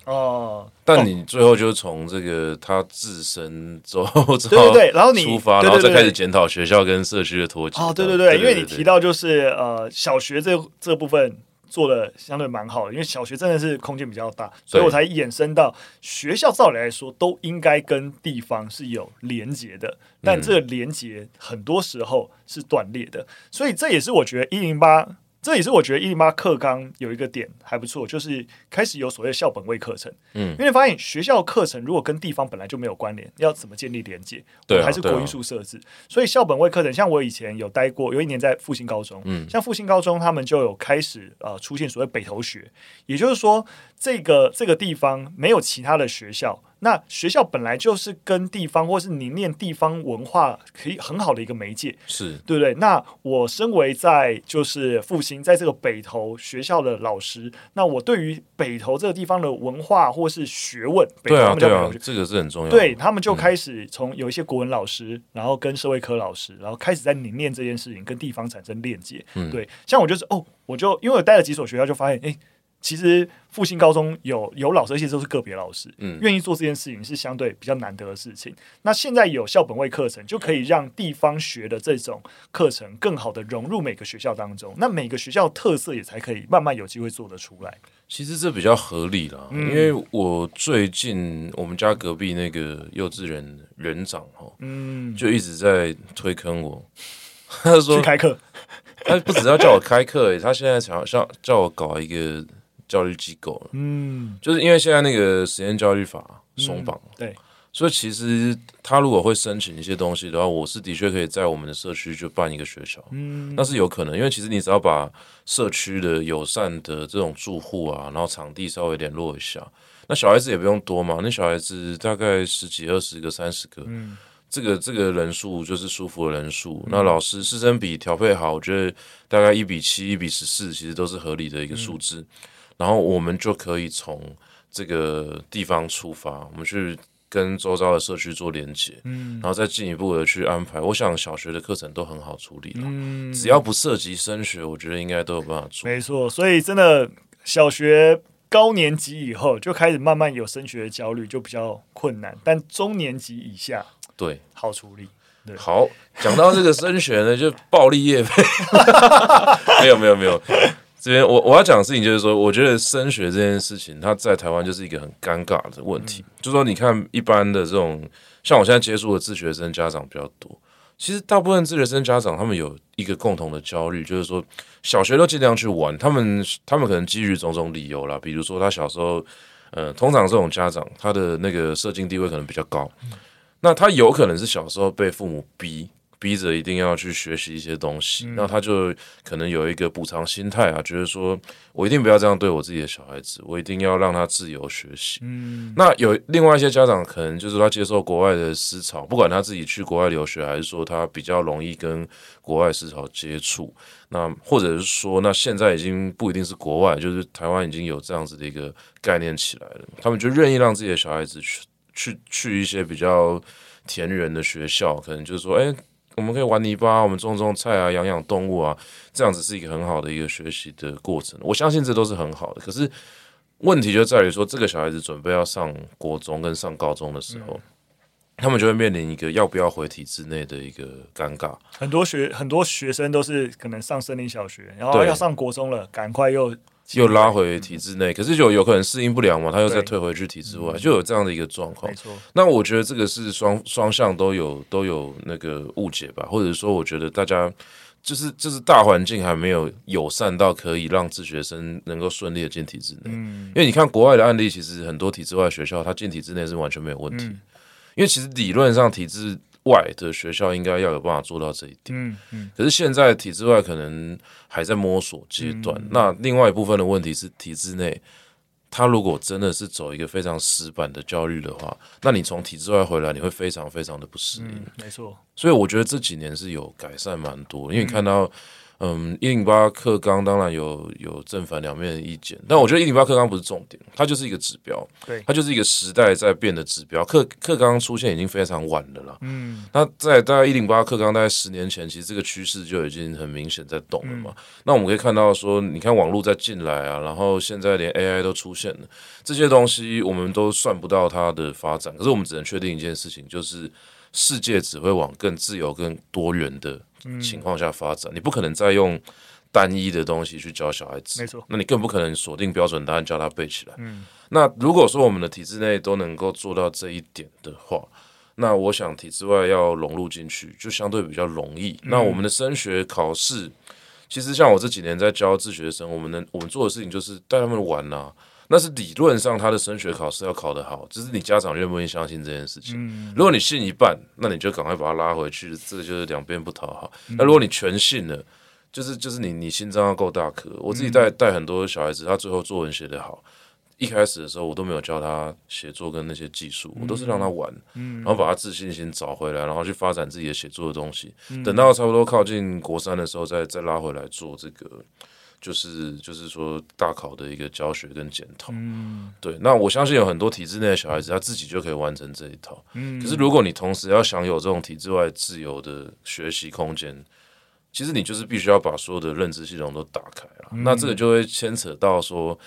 哦。但你最后就是从这个他自身之后，对对对，然后你出发，然后再开始检讨学校跟社区的脱节。哦，对对对，因为你提到就是呃，小学这这部分。做的相对蛮好的，因为小学真的是空间比较大，所以我才衍生到学校。照理来说，都应该跟地方是有连接的，但这个连接很多时候是断裂的，所以这也是我觉得一零八。这也是我觉得一零八课纲有一个点还不错，就是开始有所谓的校本位课程。嗯，因为发现学校课程如果跟地方本来就没有关联，要怎么建立连接？对、啊，还是国因素设置。所以校本位课程，像我以前有待过，有一年在复兴高中，嗯，像复兴高中他们就有开始呃出现所谓北投学，也就是说这个这个地方没有其他的学校。那学校本来就是跟地方或是凝练地方文化可以很好的一个媒介，是对不对？那我身为在就是复兴在这个北投学校的老师，那我对于北投这个地方的文化或是学问，对啊，对啊，这个是很重要。对，他们就开始从有一些国文老师，嗯、然后跟社会科老师，然后开始在凝练这件事情，跟地方产生链接。嗯，对，像我就是哦，我就因为我待了几所学校，就发现哎。诶其实复兴高中有有老师，而且都是个别老师，嗯，愿意做这件事情是相对比较难得的事情。那现在有校本位课程，就可以让地方学的这种课程更好的融入每个学校当中，那每个学校特色也才可以慢慢有机会做得出来。其实这比较合理啦，嗯、因为我最近我们家隔壁那个幼稚园园长哈，嗯，就一直在推坑我，[laughs] 他说去开课，他不只要叫我开课，他现在想要叫叫我搞一个。教育机构。了，嗯，就是因为现在那个实验教育法松绑，对，所以其实他如果会申请一些东西的话，我是的确可以在我们的社区就办一个学校，嗯，那是有可能，因为其实你只要把社区的友善的这种住户啊，然后场地稍微联络一下，那小孩子也不用多嘛，那小孩子大概十几、二十个、三十个，嗯，这个这个人数就是舒服的人数，那老师师生比调配好，我觉得大概一比七、一比十四，其实都是合理的一个数字。然后我们就可以从这个地方出发，我们去跟周遭的社区做连接，嗯，然后再进一步的去安排。我想小学的课程都很好处理了，嗯，只要不涉及升学，我觉得应该都有办法做。没错，所以真的小学高年级以后就开始慢慢有升学的焦虑，就比较困难。但中年级以下，对，好处理。对，好，讲到这个升学呢，就暴力业配，[laughs] 没有没有没有。这边我我要讲的事情就是说，我觉得升学这件事情，它在台湾就是一个很尴尬的问题。嗯、就说你看一般的这种，像我现在接触的自学生家长比较多，其实大部分自学生家长他们有一个共同的焦虑，就是说小学都尽量去玩。他们他们可能基于种种理由啦，比如说他小时候，呃，通常这种家长他的那个社经地位可能比较高，嗯、那他有可能是小时候被父母逼。逼着一定要去学习一些东西，那、嗯、他就可能有一个补偿心态啊，觉得说我一定不要这样对我自己的小孩子，我一定要让他自由学习。嗯，那有另外一些家长可能就是他接受国外的思潮，不管他自己去国外留学，还是说他比较容易跟国外思潮接触，那或者是说，那现在已经不一定是国外，就是台湾已经有这样子的一个概念起来了，他们就愿意让自己的小孩子去去去一些比较田园的学校，可能就是说，哎、欸。我们可以玩泥巴，我们种种菜啊，养养动物啊，这样子是一个很好的一个学习的过程。我相信这都是很好的。可是问题就在于说，这个小孩子准备要上国中跟上高中的时候，嗯、他们就会面临一个要不要回体制内的一个尴尬。很多学很多学生都是可能上森林小学，然后要上国中了，赶快又。又拉回体制内，可是就有可能适应不良嘛，他又再退回去体制外，就有这样的一个状况。没错，那我觉得这个是双双向都有都有那个误解吧，或者说我觉得大家就是就是大环境还没有友善到可以让自学生能够顺利的进体制内。嗯，因为你看国外的案例，其实很多体制外学校他进体制内是完全没有问题，因为其实理论上体制。外的学校应该要有办法做到这一点，嗯嗯，可是现在体制外可能还在摸索阶段。那另外一部分的问题是体制内，他如果真的是走一个非常死板的教育的话，那你从体制外回来，你会非常非常的不适应。没错，所以我觉得这几年是有改善蛮多，因为你看到。嗯，一零八课纲当然有有正反两面的意见，但我觉得一零八课纲不是重点，它就是一个指标，对，它就是一个时代在变的指标。课课纲出现已经非常晚了啦，嗯，那在大概一零八课纲大概十年前，其实这个趋势就已经很明显在动了嘛。嗯、那我们可以看到说，你看网络在进来啊，然后现在连 AI 都出现了，这些东西我们都算不到它的发展，可是我们只能确定一件事情，就是世界只会往更自由、更多元的。情况下发展，你不可能再用单一的东西去教小孩子，没错。那你更不可能锁定标准答案教他背起来。嗯。那如果说我们的体制内都能够做到这一点的话，那我想体制外要融入进去就相对比较容易。那我们的升学考试，其实像我这几年在教自学生，我们能我们做的事情就是带他们玩呐。那是理论上他的升学考试要考得好，只是你家长愿不愿意相信这件事情。如果你信一半，那你就赶快把他拉回去，这个就是两边不讨好。那如果你全信了，就是就是你你心脏要够大颗。我自己带带很多小孩子，他最后作文写得好，一开始的时候我都没有教他写作跟那些技术，我都是让他玩，然后把他自信心找回来，然后去发展自己的写作的东西。等到差不多靠近国三的时候，再再拉回来做这个。就是就是说大考的一个教学跟检讨，嗯，对。那我相信有很多体制内的小孩子，他自己就可以完成这一套。嗯，可是如果你同时要享有这种体制外自由的学习空间，其实你就是必须要把所有的认知系统都打开了。嗯，那这个就会牵扯到说，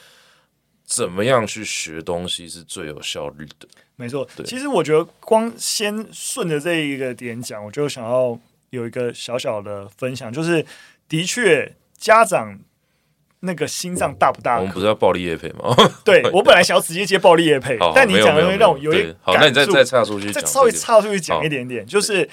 怎么样去学东西是最有效率的。没错，对。其实我觉得光先顺着这一个点讲，我就想要有一个小小的分享，就是的确家长。那个心脏大不大？我们不是要暴力业配吗？[laughs] [laughs] 对，我本来想要直接接暴力业配，但你讲的会让我有点好，那你再再插出去，再稍微插出去讲一点点，就是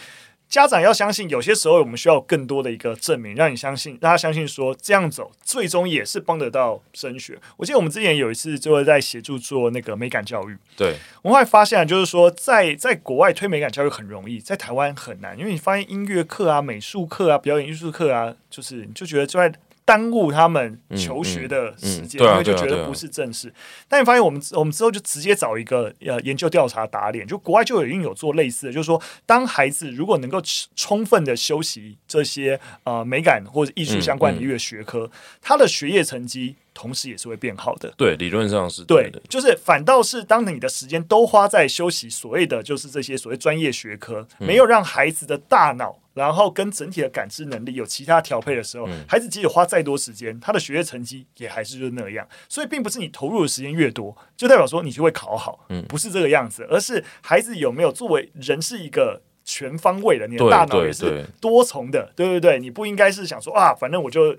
家长要相信，有些时候我们需要更多的一个证明，让你相信，让他相信说这样走最终也是帮得到升学。我记得我们之前有一次就是在协助做那个美感教育，对，我们会发现就是说在在国外推美感教育很容易，在台湾很难，因为你发现音乐课啊、美术课啊、表演艺术课啊，就是你就觉得就在。耽误他们求学的时间，因为就觉得不是正事。但你发现，我们我们之后就直接找一个呃研究调查打脸，就国外就已经有做类似的，就是说，当孩子如果能够充分的休息这些呃美感或者艺术相关领域的学科，他的学业成绩。同时也是会变好的，对，理论上是对的。对，就是反倒是当你的时间都花在休息所谓的就是这些所谓专业学科，嗯、没有让孩子的大脑，然后跟整体的感知能力有其他调配的时候，嗯、孩子即使花再多时间，他的学业成绩也还是就是那样。所以并不是你投入的时间越多，就代表说你就会考好，嗯，不是这个样子，而是孩子有没有作为人是一个全方位的，你的大脑也是多重的，对对对，你不应该是想说啊，反正我就。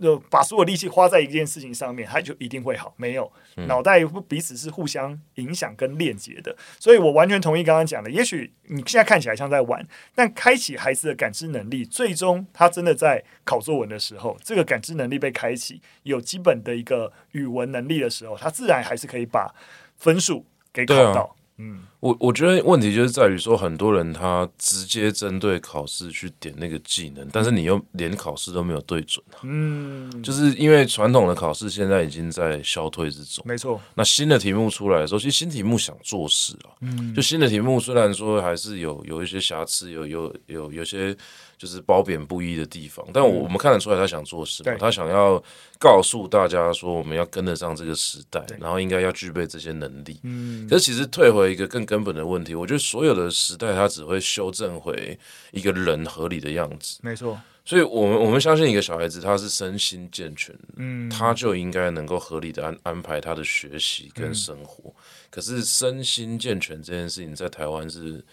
就把所有力气花在一件事情上面，他就一定会好？没有，脑袋彼此是互相影响跟链接的。所以我完全同意刚刚讲的。也许你现在看起来像在玩，但开启孩子的感知能力，最终他真的在考作文的时候，这个感知能力被开启，有基本的一个语文能力的时候，他自然还是可以把分数给考到。嗯，我我觉得问题就是在于说，很多人他直接针对考试去点那个技能，但是你又连考试都没有对准。嗯，就是因为传统的考试现在已经在消退之中。没错。那新的题目出来的时候，其实新题目想做事啊。嗯。就新的题目虽然说还是有有一些瑕疵，有有有有些。就是褒贬不一的地方，但我我们看得出来他想做什么，他想要告诉大家说我们要跟得上这个时代，然后应该要具备这些能力。嗯，可是其实退回一个更根本的问题，我觉得所有的时代它只会修正回一个人合理的样子。没错，所以我们我们相信一个小孩子他是身心健全，嗯，他就应该能够合理的安安排他的学习跟生活。可是身心健全这件事情在台湾是。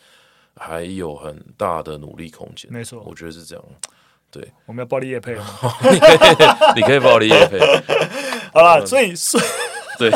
还有很大的努力空间，没错，我觉得是这样。对，我们要暴力夜配吗？[laughs] 你可以，暴力夜配。[laughs] 好了，所以顺 [laughs] 对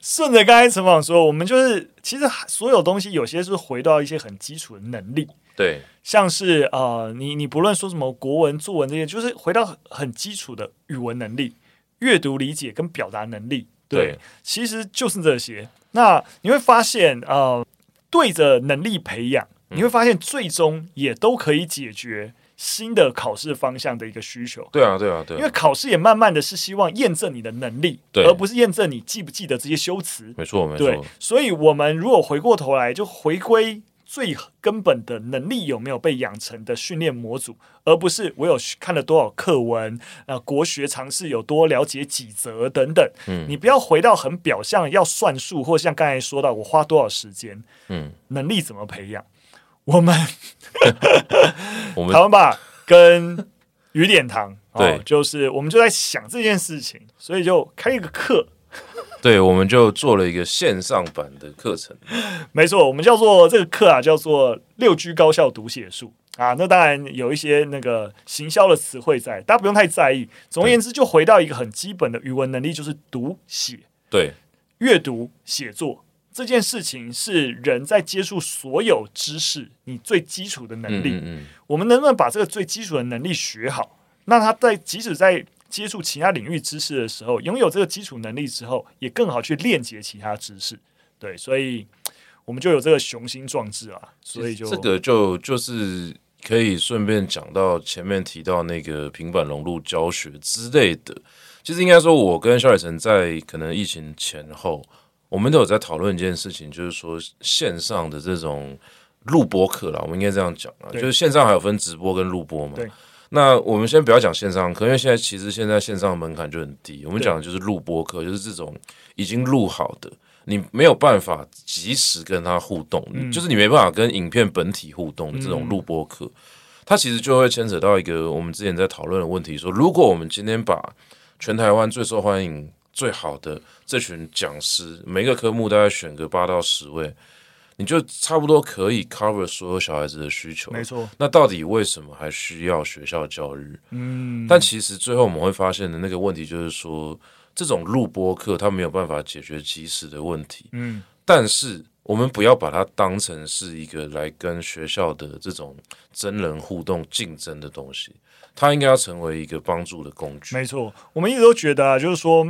顺着刚才陈访说，我们就是其实所有东西有些是回到一些很基础的能力。对，像是呃，你你不论说什么国文、作文这些，就是回到很基础的语文能力、阅读理解跟表达能力。对，对其实就是这些。那你会发现，呃，对着能力培养，你会发现最终也都可以解决新的考试方向的一个需求。对啊，对啊，对啊。因为考试也慢慢的是希望验证你的能力，对而不是验证你记不记得这些修辞。没错，没错。对，所以我们如果回过头来，就回归。最根本的能力有没有被养成的训练模组，而不是我有看了多少课文，啊，国学常识有多了解几则等等。嗯，你不要回到很表象，要算数，或像刚才说到我花多少时间。嗯，能力怎么培养？我们，我们 [laughs] 台湾吧跟雨点堂，对，就是我们就在想这件事情，所以就开一个课。对，我们就做了一个线上版的课程。[laughs] 没错，我们叫做这个课啊，叫做六居高效读写术啊。那当然有一些那个行销的词汇在，大家不用太在意。总而言之，就回到一个很基本的语文能力，就是读写。对，阅读写作这件事情是人在接触所有知识你最基础的能力。嗯，嗯，嗯。我们能不能把这个最基础的能力学好？那他在即使在接触其他领域知识的时候，拥有这个基础能力之后，也更好去链接其他知识。对，所以我们就有这个雄心壮志啊。所以就这个就就是可以顺便讲到前面提到那个平板融入教学之类的。其实应该说，我跟肖伟成在可能疫情前后，我们都有在讨论一件事情，就是说线上的这种录播课啦，我们应该这样讲啊，就是线上还有分直播跟录播嘛。对。那我们先不要讲线上课，因为现在其实现在线上门槛就很低。我们讲的就是录播课，就是这种已经录好的，你没有办法及时跟他互动，嗯、就是你没办法跟影片本体互动的这种录播课，嗯、它其实就会牵扯到一个我们之前在讨论的问题：说如果我们今天把全台湾最受欢迎、最好的这群讲师，每个科目大概选个八到十位。你就差不多可以 cover 所有小孩子的需求，没错。那到底为什么还需要学校教育？嗯，但其实最后我们会发现的那个问题就是说，这种录播课它没有办法解决即时的问题。嗯，但是我们不要把它当成是一个来跟学校的这种真人互动竞争的东西，它应该要成为一个帮助的工具。没错，我们一直都觉得啊，就是说。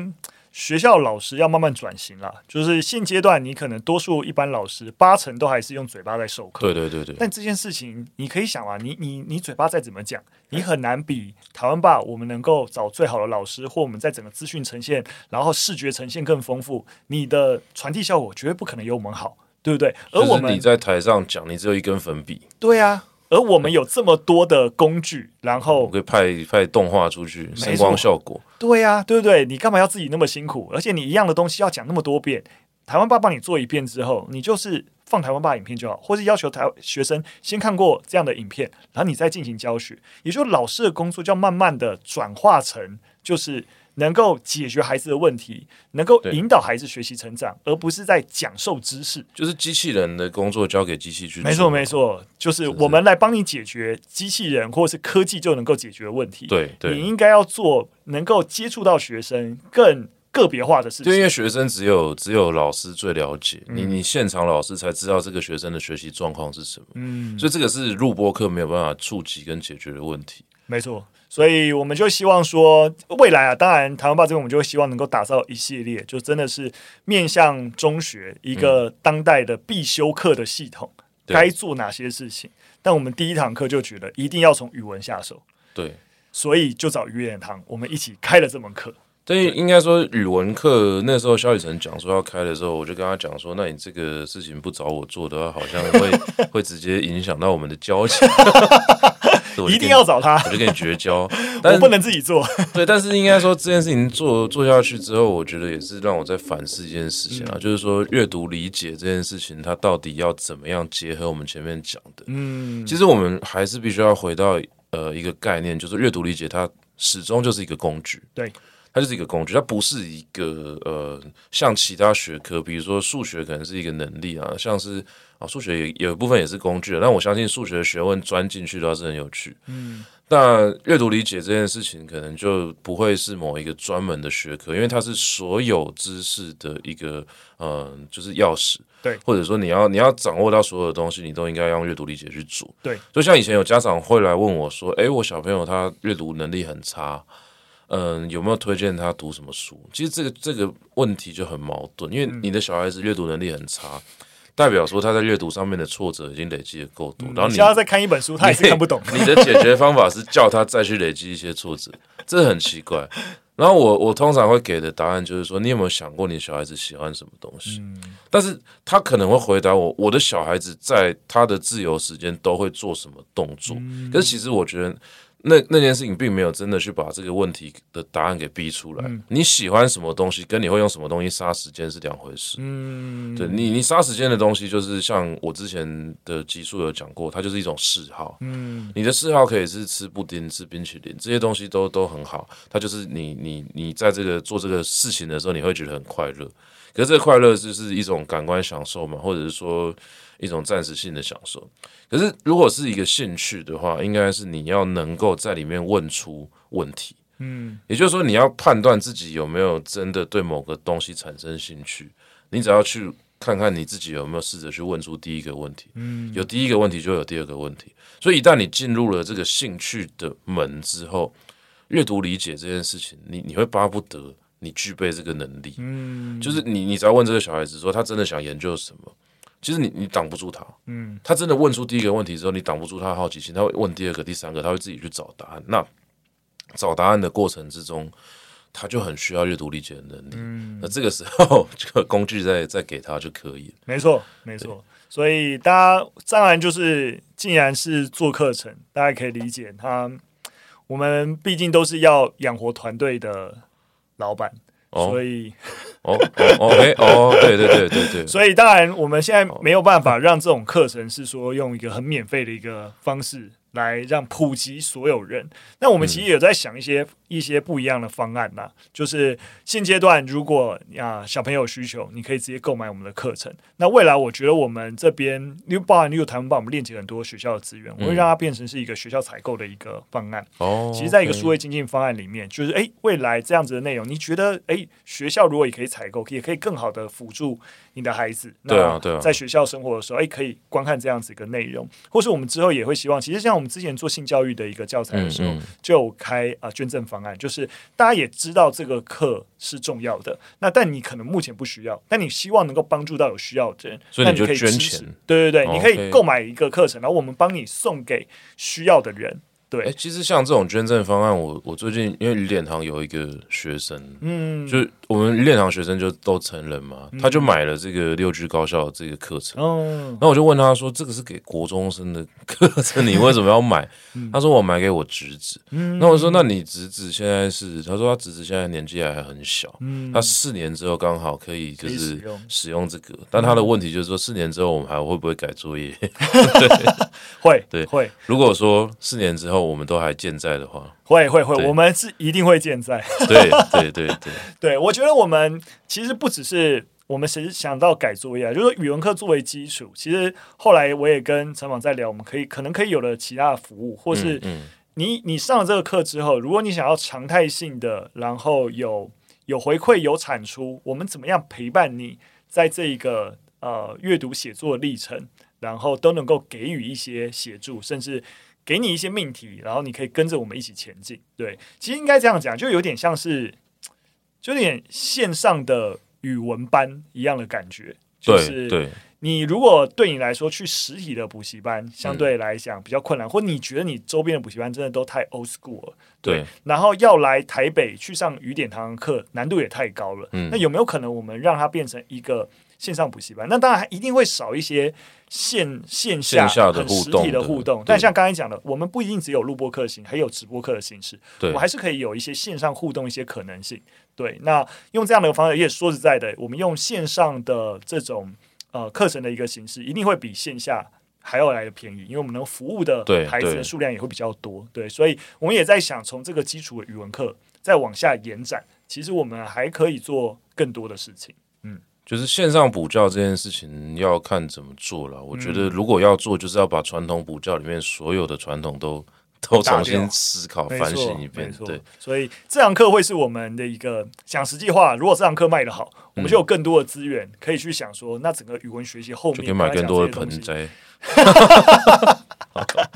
学校老师要慢慢转型了，就是现阶段你可能多数一般老师八成都还是用嘴巴在授课。对对对对。但这件事情你可以想啊，你你你嘴巴再怎么讲，你很难比台湾吧我们能够找最好的老师，或我们在整个资讯呈现，然后视觉呈现更丰富，你的传递效果绝对不可能有我们好，对不对？而我们你在台上讲，你只有一根粉笔。对啊。而我们有这么多的工具，然后可以拍拍动画出去，声光效果。对呀、啊，对不对？你干嘛要自己那么辛苦？而且你一样的东西要讲那么多遍，台湾爸帮你做一遍之后，你就是放台湾爸影片就好，或是要求台学生先看过这样的影片，然后你再进行教学。也就老师的工作就要慢慢的转化成就是。能够解决孩子的问题，能够引导孩子学习成长，而不是在讲授知识。就是机器人的工作交给机器去做。没错，没错，就是我们来帮你解决机器人或是科技就能够解决的问题。对，对，你应该要做能够接触到学生更个别化的事情。对，因为学生只有只有老师最了解你，你现场老师才知道这个学生的学习状况是什么。嗯，所以这个是录播课没有办法触及跟解决的问题。没错。所以我们就希望说，未来啊，当然台湾吧这边我们就会希望能够打造一系列，就真的是面向中学一个当代的必修课的系统，嗯、该做哪些事情。但我们第一堂课就觉得一定要从语文下手，对，所以就找于远堂，我们一起开了这门课。对，应该说语文课那时候肖雨辰讲说要开的时候，我就跟他讲说，那你这个事情不找我做的话，好像会 [laughs] 会直接影响到我们的交情。[laughs] [laughs] 一定要找他，我就跟你绝交。[laughs] 但我不能自己做。[laughs] 对，但是应该说这件事情做做下去之后，我觉得也是让我在反思一件事情啊，嗯、就是说阅读理解这件事情，它到底要怎么样结合我们前面讲的？嗯，其实我们还是必须要回到呃一个概念，就是阅读理解它始终就是一个工具。对，它就是一个工具，它不是一个呃，像其他学科，比如说数学可能是一个能力啊，像是啊数学也有一部分也是工具，但我相信数学学问钻进去的话是很有趣。嗯，那阅读理解这件事情可能就不会是某一个专门的学科，因为它是所有知识的一个呃，就是钥匙。对，或者说你要你要掌握到所有的东西，你都应该用阅读理解去做。对，就像以前有家长会来问我说：“诶，我小朋友他阅读能力很差，嗯，有没有推荐他读什么书？”其实这个这个问题就很矛盾，因为你的小孩子阅读能力很差，嗯、代表说他在阅读上面的挫折已经累积的够多，嗯、然后你叫他再看一本书，他也是看不懂。你的解决方法是叫他再去累积一些挫折，这很奇怪。然后我我通常会给的答案就是说，你有没有想过你小孩子喜欢什么东西？嗯、但是他可能会回答我，我的小孩子在他的自由时间都会做什么动作？嗯、可是其实我觉得。那那件事情并没有真的去把这个问题的答案给逼出来。嗯、你喜欢什么东西，跟你会用什么东西杀时间是两回事。嗯，对你，你杀时间的东西，就是像我之前的集数有讲过，它就是一种嗜好。嗯，你的嗜好可以是吃布丁、吃冰淇淋，这些东西都都很好。它就是你你你在这个做这个事情的时候，你会觉得很快乐。可是这个快乐就是一种感官享受嘛，或者是说。一种暂时性的享受，可是如果是一个兴趣的话，应该是你要能够在里面问出问题，嗯，也就是说你要判断自己有没有真的对某个东西产生兴趣，你只要去看看你自己有没有试着去问出第一个问题，嗯，有第一个问题就有第二个问题，所以一旦你进入了这个兴趣的门之后，阅读理解这件事情，你你会巴不得你具备这个能力，嗯，就是你你只要问这个小孩子说他真的想研究什么。其实你你挡不住他，嗯，他真的问出第一个问题之后，你挡不住他的好奇心，他会问第二个、第三个，他会自己去找答案。那找答案的过程之中，他就很需要阅读理解的能力。嗯，那这个时候 [laughs] 这个工具再再给他就可以了。没错，没错。所以大家当然就是，既然是做课程，大家可以理解他。我们毕竟都是要养活团队的老板。所以，哦哦哦哦，对对对对对，所以当然我们现在没有办法让这种课程是说用一个很免费的一个方式。来让普及所有人。那我们其实也有在想一些、嗯、一些不一样的方案呐，就是现阶段如果啊小朋友有需求，你可以直接购买我们的课程。那未来我觉得我们这边，因为包含 New 台湾帮我们链接很多学校的资源，我会让它变成是一个学校采购的一个方案。哦、嗯，其实在一个数位经济方案里面，就是哎未来这样子的内容，你觉得哎学校如果也可以采购，也可以更好的辅助你的孩子。对啊，对啊，在学校生活的时候，哎可以观看这样子一个内容，或是我们之后也会希望，其实像。我们之前做性教育的一个教材的时候，就开啊捐赠方案，就是大家也知道这个课是重要的，那但你可能目前不需要，但你希望能够帮助到有需要的人，所以你就捐钱。对对对，你可以购买一个课程，然后我们帮你送给需要的人。对，哎，其实像这种捐赠方案，我我最近因为语典堂有一个学生，嗯，就我们语典堂学生就都成人嘛，他就买了这个六 G 高校的这个课程，哦，那我就问他说：“这个是给国中生的课程，[laughs] 你为什么要买？”他说：“我买给我侄子。”嗯那我说：“那你侄子现在是？”他说：“他侄子现在年纪还很小，嗯他四年之后刚好可以就是使用这个，但他的问题就是说，四年之后我们还会不会改作业？[laughs] 对，会，对，会。如果说四年之后。我们都还健在的话，会会会，我们是一定会健在。对对对对，对 [laughs] 我觉得我们其实不只是我们其实想到改作业，就是语文课作为基础。其实后来我也跟陈访在聊，我们可以可能可以有了其他的服务，或是你你上了这个课之后，如果你想要常态性的，然后有有回馈有产出，我们怎么样陪伴你在这一个呃阅读写作的历程，然后都能够给予一些协助，甚至。给你一些命题，然后你可以跟着我们一起前进。对，其实应该这样讲，就有点像是，[tsk] 就有点线上的语文班一样的感觉。就是，对，你如果对你来说去实体的补习班相对来讲比较困难，嗯、或你觉得你周边的补习班真的都太 old school 了，对，对然后要来台北去上雨点堂课，难度也太高了。嗯，那有没有可能我们让它变成一个？线上补习班，那当然一定会少一些线线下很实体的互动。但像刚才讲的，我们不一定只有录播课型，还有直播课的形式。对，我们还是可以有一些线上互动一些可能性。对，那用这样的方式，也说实在的，我们用线上的这种呃课程的一个形式，一定会比线下还要来的便宜，因为我们能服务的孩子的数量也会比较多。对，对，所以我们也在想，从这个基础的语文课再往下延展，其实我们还可以做更多的事情。嗯，就是线上补教这件事情要看怎么做了。我觉得如果要做，就是要把传统补教里面所有的传统都。都重新思考、反省一遍，对，所以这堂课会是我们的一个想实际化。如果这堂课卖得好，我们就有更多的资源可以去想说，那整个语文学习后面就可以买更多的盆栽，[laughs] [laughs] [laughs]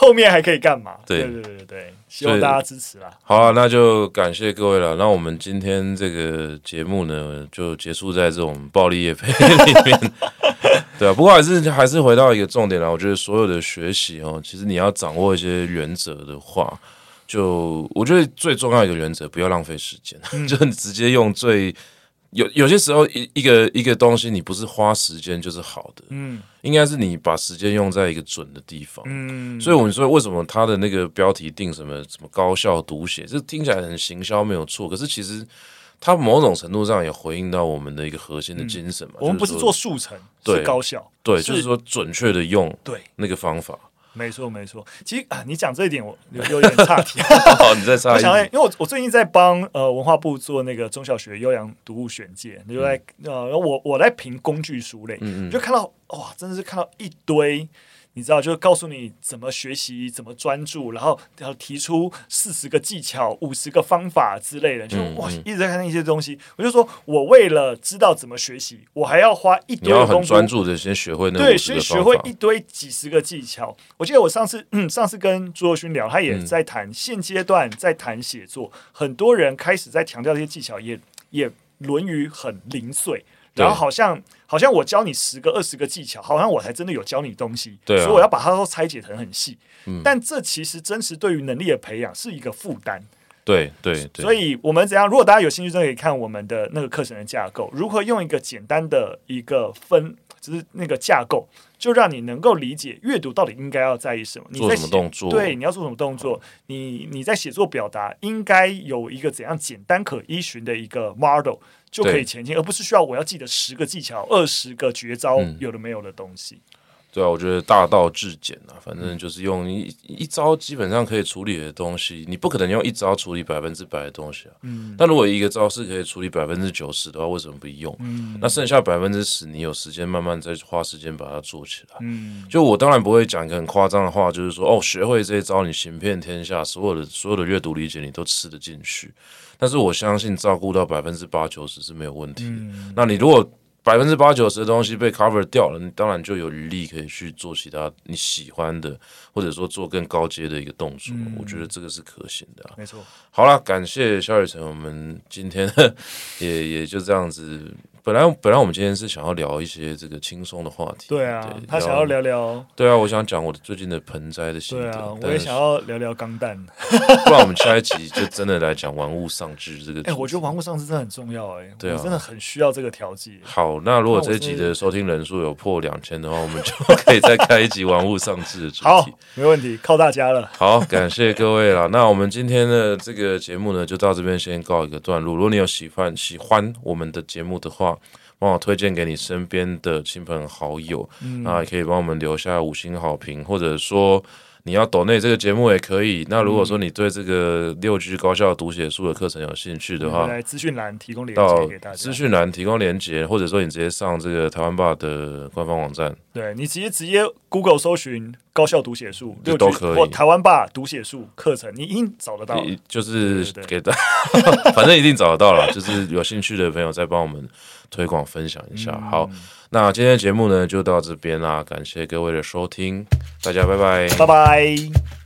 后面还可以干嘛？对对对对，希望大家支持啦。好啊，那就感谢各位了。那我们今天这个节目呢，就结束在这种暴力夜配里面。[laughs] 对啊，不过还是还是回到一个重点啦。我觉得所有的学习哦，其实你要掌握一些原则的话，就我觉得最重要一个原则，不要浪费时间，嗯、[laughs] 就你直接用最有有些时候一一个一个东西，你不是花时间就是好的，嗯，应该是你把时间用在一个准的地方，嗯，所以我们说为什么他的那个标题定什么什么高效读写，这听起来很行销没有错，可是其实。它某种程度上也回应到我们的一个核心的精神嘛。我们不是做速成，是高效，对，就是说准确的用对那个方法。没错，没错。其实啊，你讲这一点我有有点岔题。[laughs] 好，你在 [laughs] 岔题。因为我我最近在帮呃文化部做那个中小学优良读物选荐，就在呃我我在评工具书类，就看到哇，真的是看到一堆。你知道，就是告诉你怎么学习，怎么专注，然后要提出四十个技巧、五十个方法之类的，就哇，一直在看那些东西。我就说，我为了知道怎么学习，我还要花一堆功夫，专注的先学会那对，先学会一堆几十个技巧。我记得我上次，嗯，上次跟朱若勋聊，他也在谈现阶段在谈写作，很多人开始在强调这些技巧，也也论语很零碎。然后好像好像我教你十个二十个技巧，好像我才真的有教你东西，对啊，所以我要把它都拆解成很细。嗯，但这其实真实对于能力的培养是一个负担。对对对，所以我们怎样？如果大家有兴趣，真的可以看我们的那个课程的架构，如何用一个简单的一个分，就是那个架构，就让你能够理解阅读到底应该要在意什么。你在做什么动作？对，你要做什么动作？你你在写作表达应该有一个怎样简单可依循的一个 model。就可以前进，而不是需要我要记得十个技巧、二十个绝招，嗯、有的没有的东西。对啊，我觉得大道至简啊，反正就是用一一招基本上可以处理的东西，你不可能用一招处理百分之百的东西啊。嗯。但如果一个招式可以处理百分之九十的话，为什么不用？嗯。那剩下百分之十，你有时间慢慢再花时间把它做起来。嗯。就我当然不会讲一个很夸张的话，就是说哦，学会这一招，你行遍天下，所有的所有的阅读理解你都吃得进去。但是我相信照顾到百分之八九十是没有问题的。嗯、那你如果百分之八九十的东西被 cover 掉了，你当然就有余力可以去做其他你喜欢的，或者说做更高阶的一个动作。嗯、我觉得这个是可行的、啊。没错。好了，感谢肖雨辰，我们今天 [laughs] 也也就这样子。本来本来我们今天是想要聊一些这个轻松的话题，对啊，对他想要聊聊，对啊，我想讲我的最近的盆栽的心得，对啊，我也想要聊聊钢蛋，[laughs] 不然我们下一集就真的来讲玩物丧志这个。哎、欸，我觉得玩物丧志真的很重要、欸，哎，对啊，真的很需要这个调剂。好，那如果这一集的收听人数有破两千的话，我们就可以再开一集玩物丧志的主题。[laughs] 好，没问题，靠大家了。[laughs] 好，感谢各位了。那我们今天的这个节目呢，就到这边先告一个段落。如果你有喜欢喜欢我们的节目的话，帮我推荐给你身边的亲朋好友，嗯、那也可以帮我们留下五星好评，或者说你要抖内这个节目也可以。那如果说你对这个六 G 高效读写术的课程有兴趣的话，来资讯栏提供连接给大家。资讯栏提供连接，或者说你直接上这个台湾爸的官方网站，对你直接直接 Google 搜寻高效读写术，就都可以。或台湾爸读写术课程，你一定找得到。就是给的，[laughs] 反正一定找得到了。就是有兴趣的朋友再帮我们。推广分享一下，好，那今天的节目呢就到这边啦，感谢各位的收听，大家拜拜，拜拜。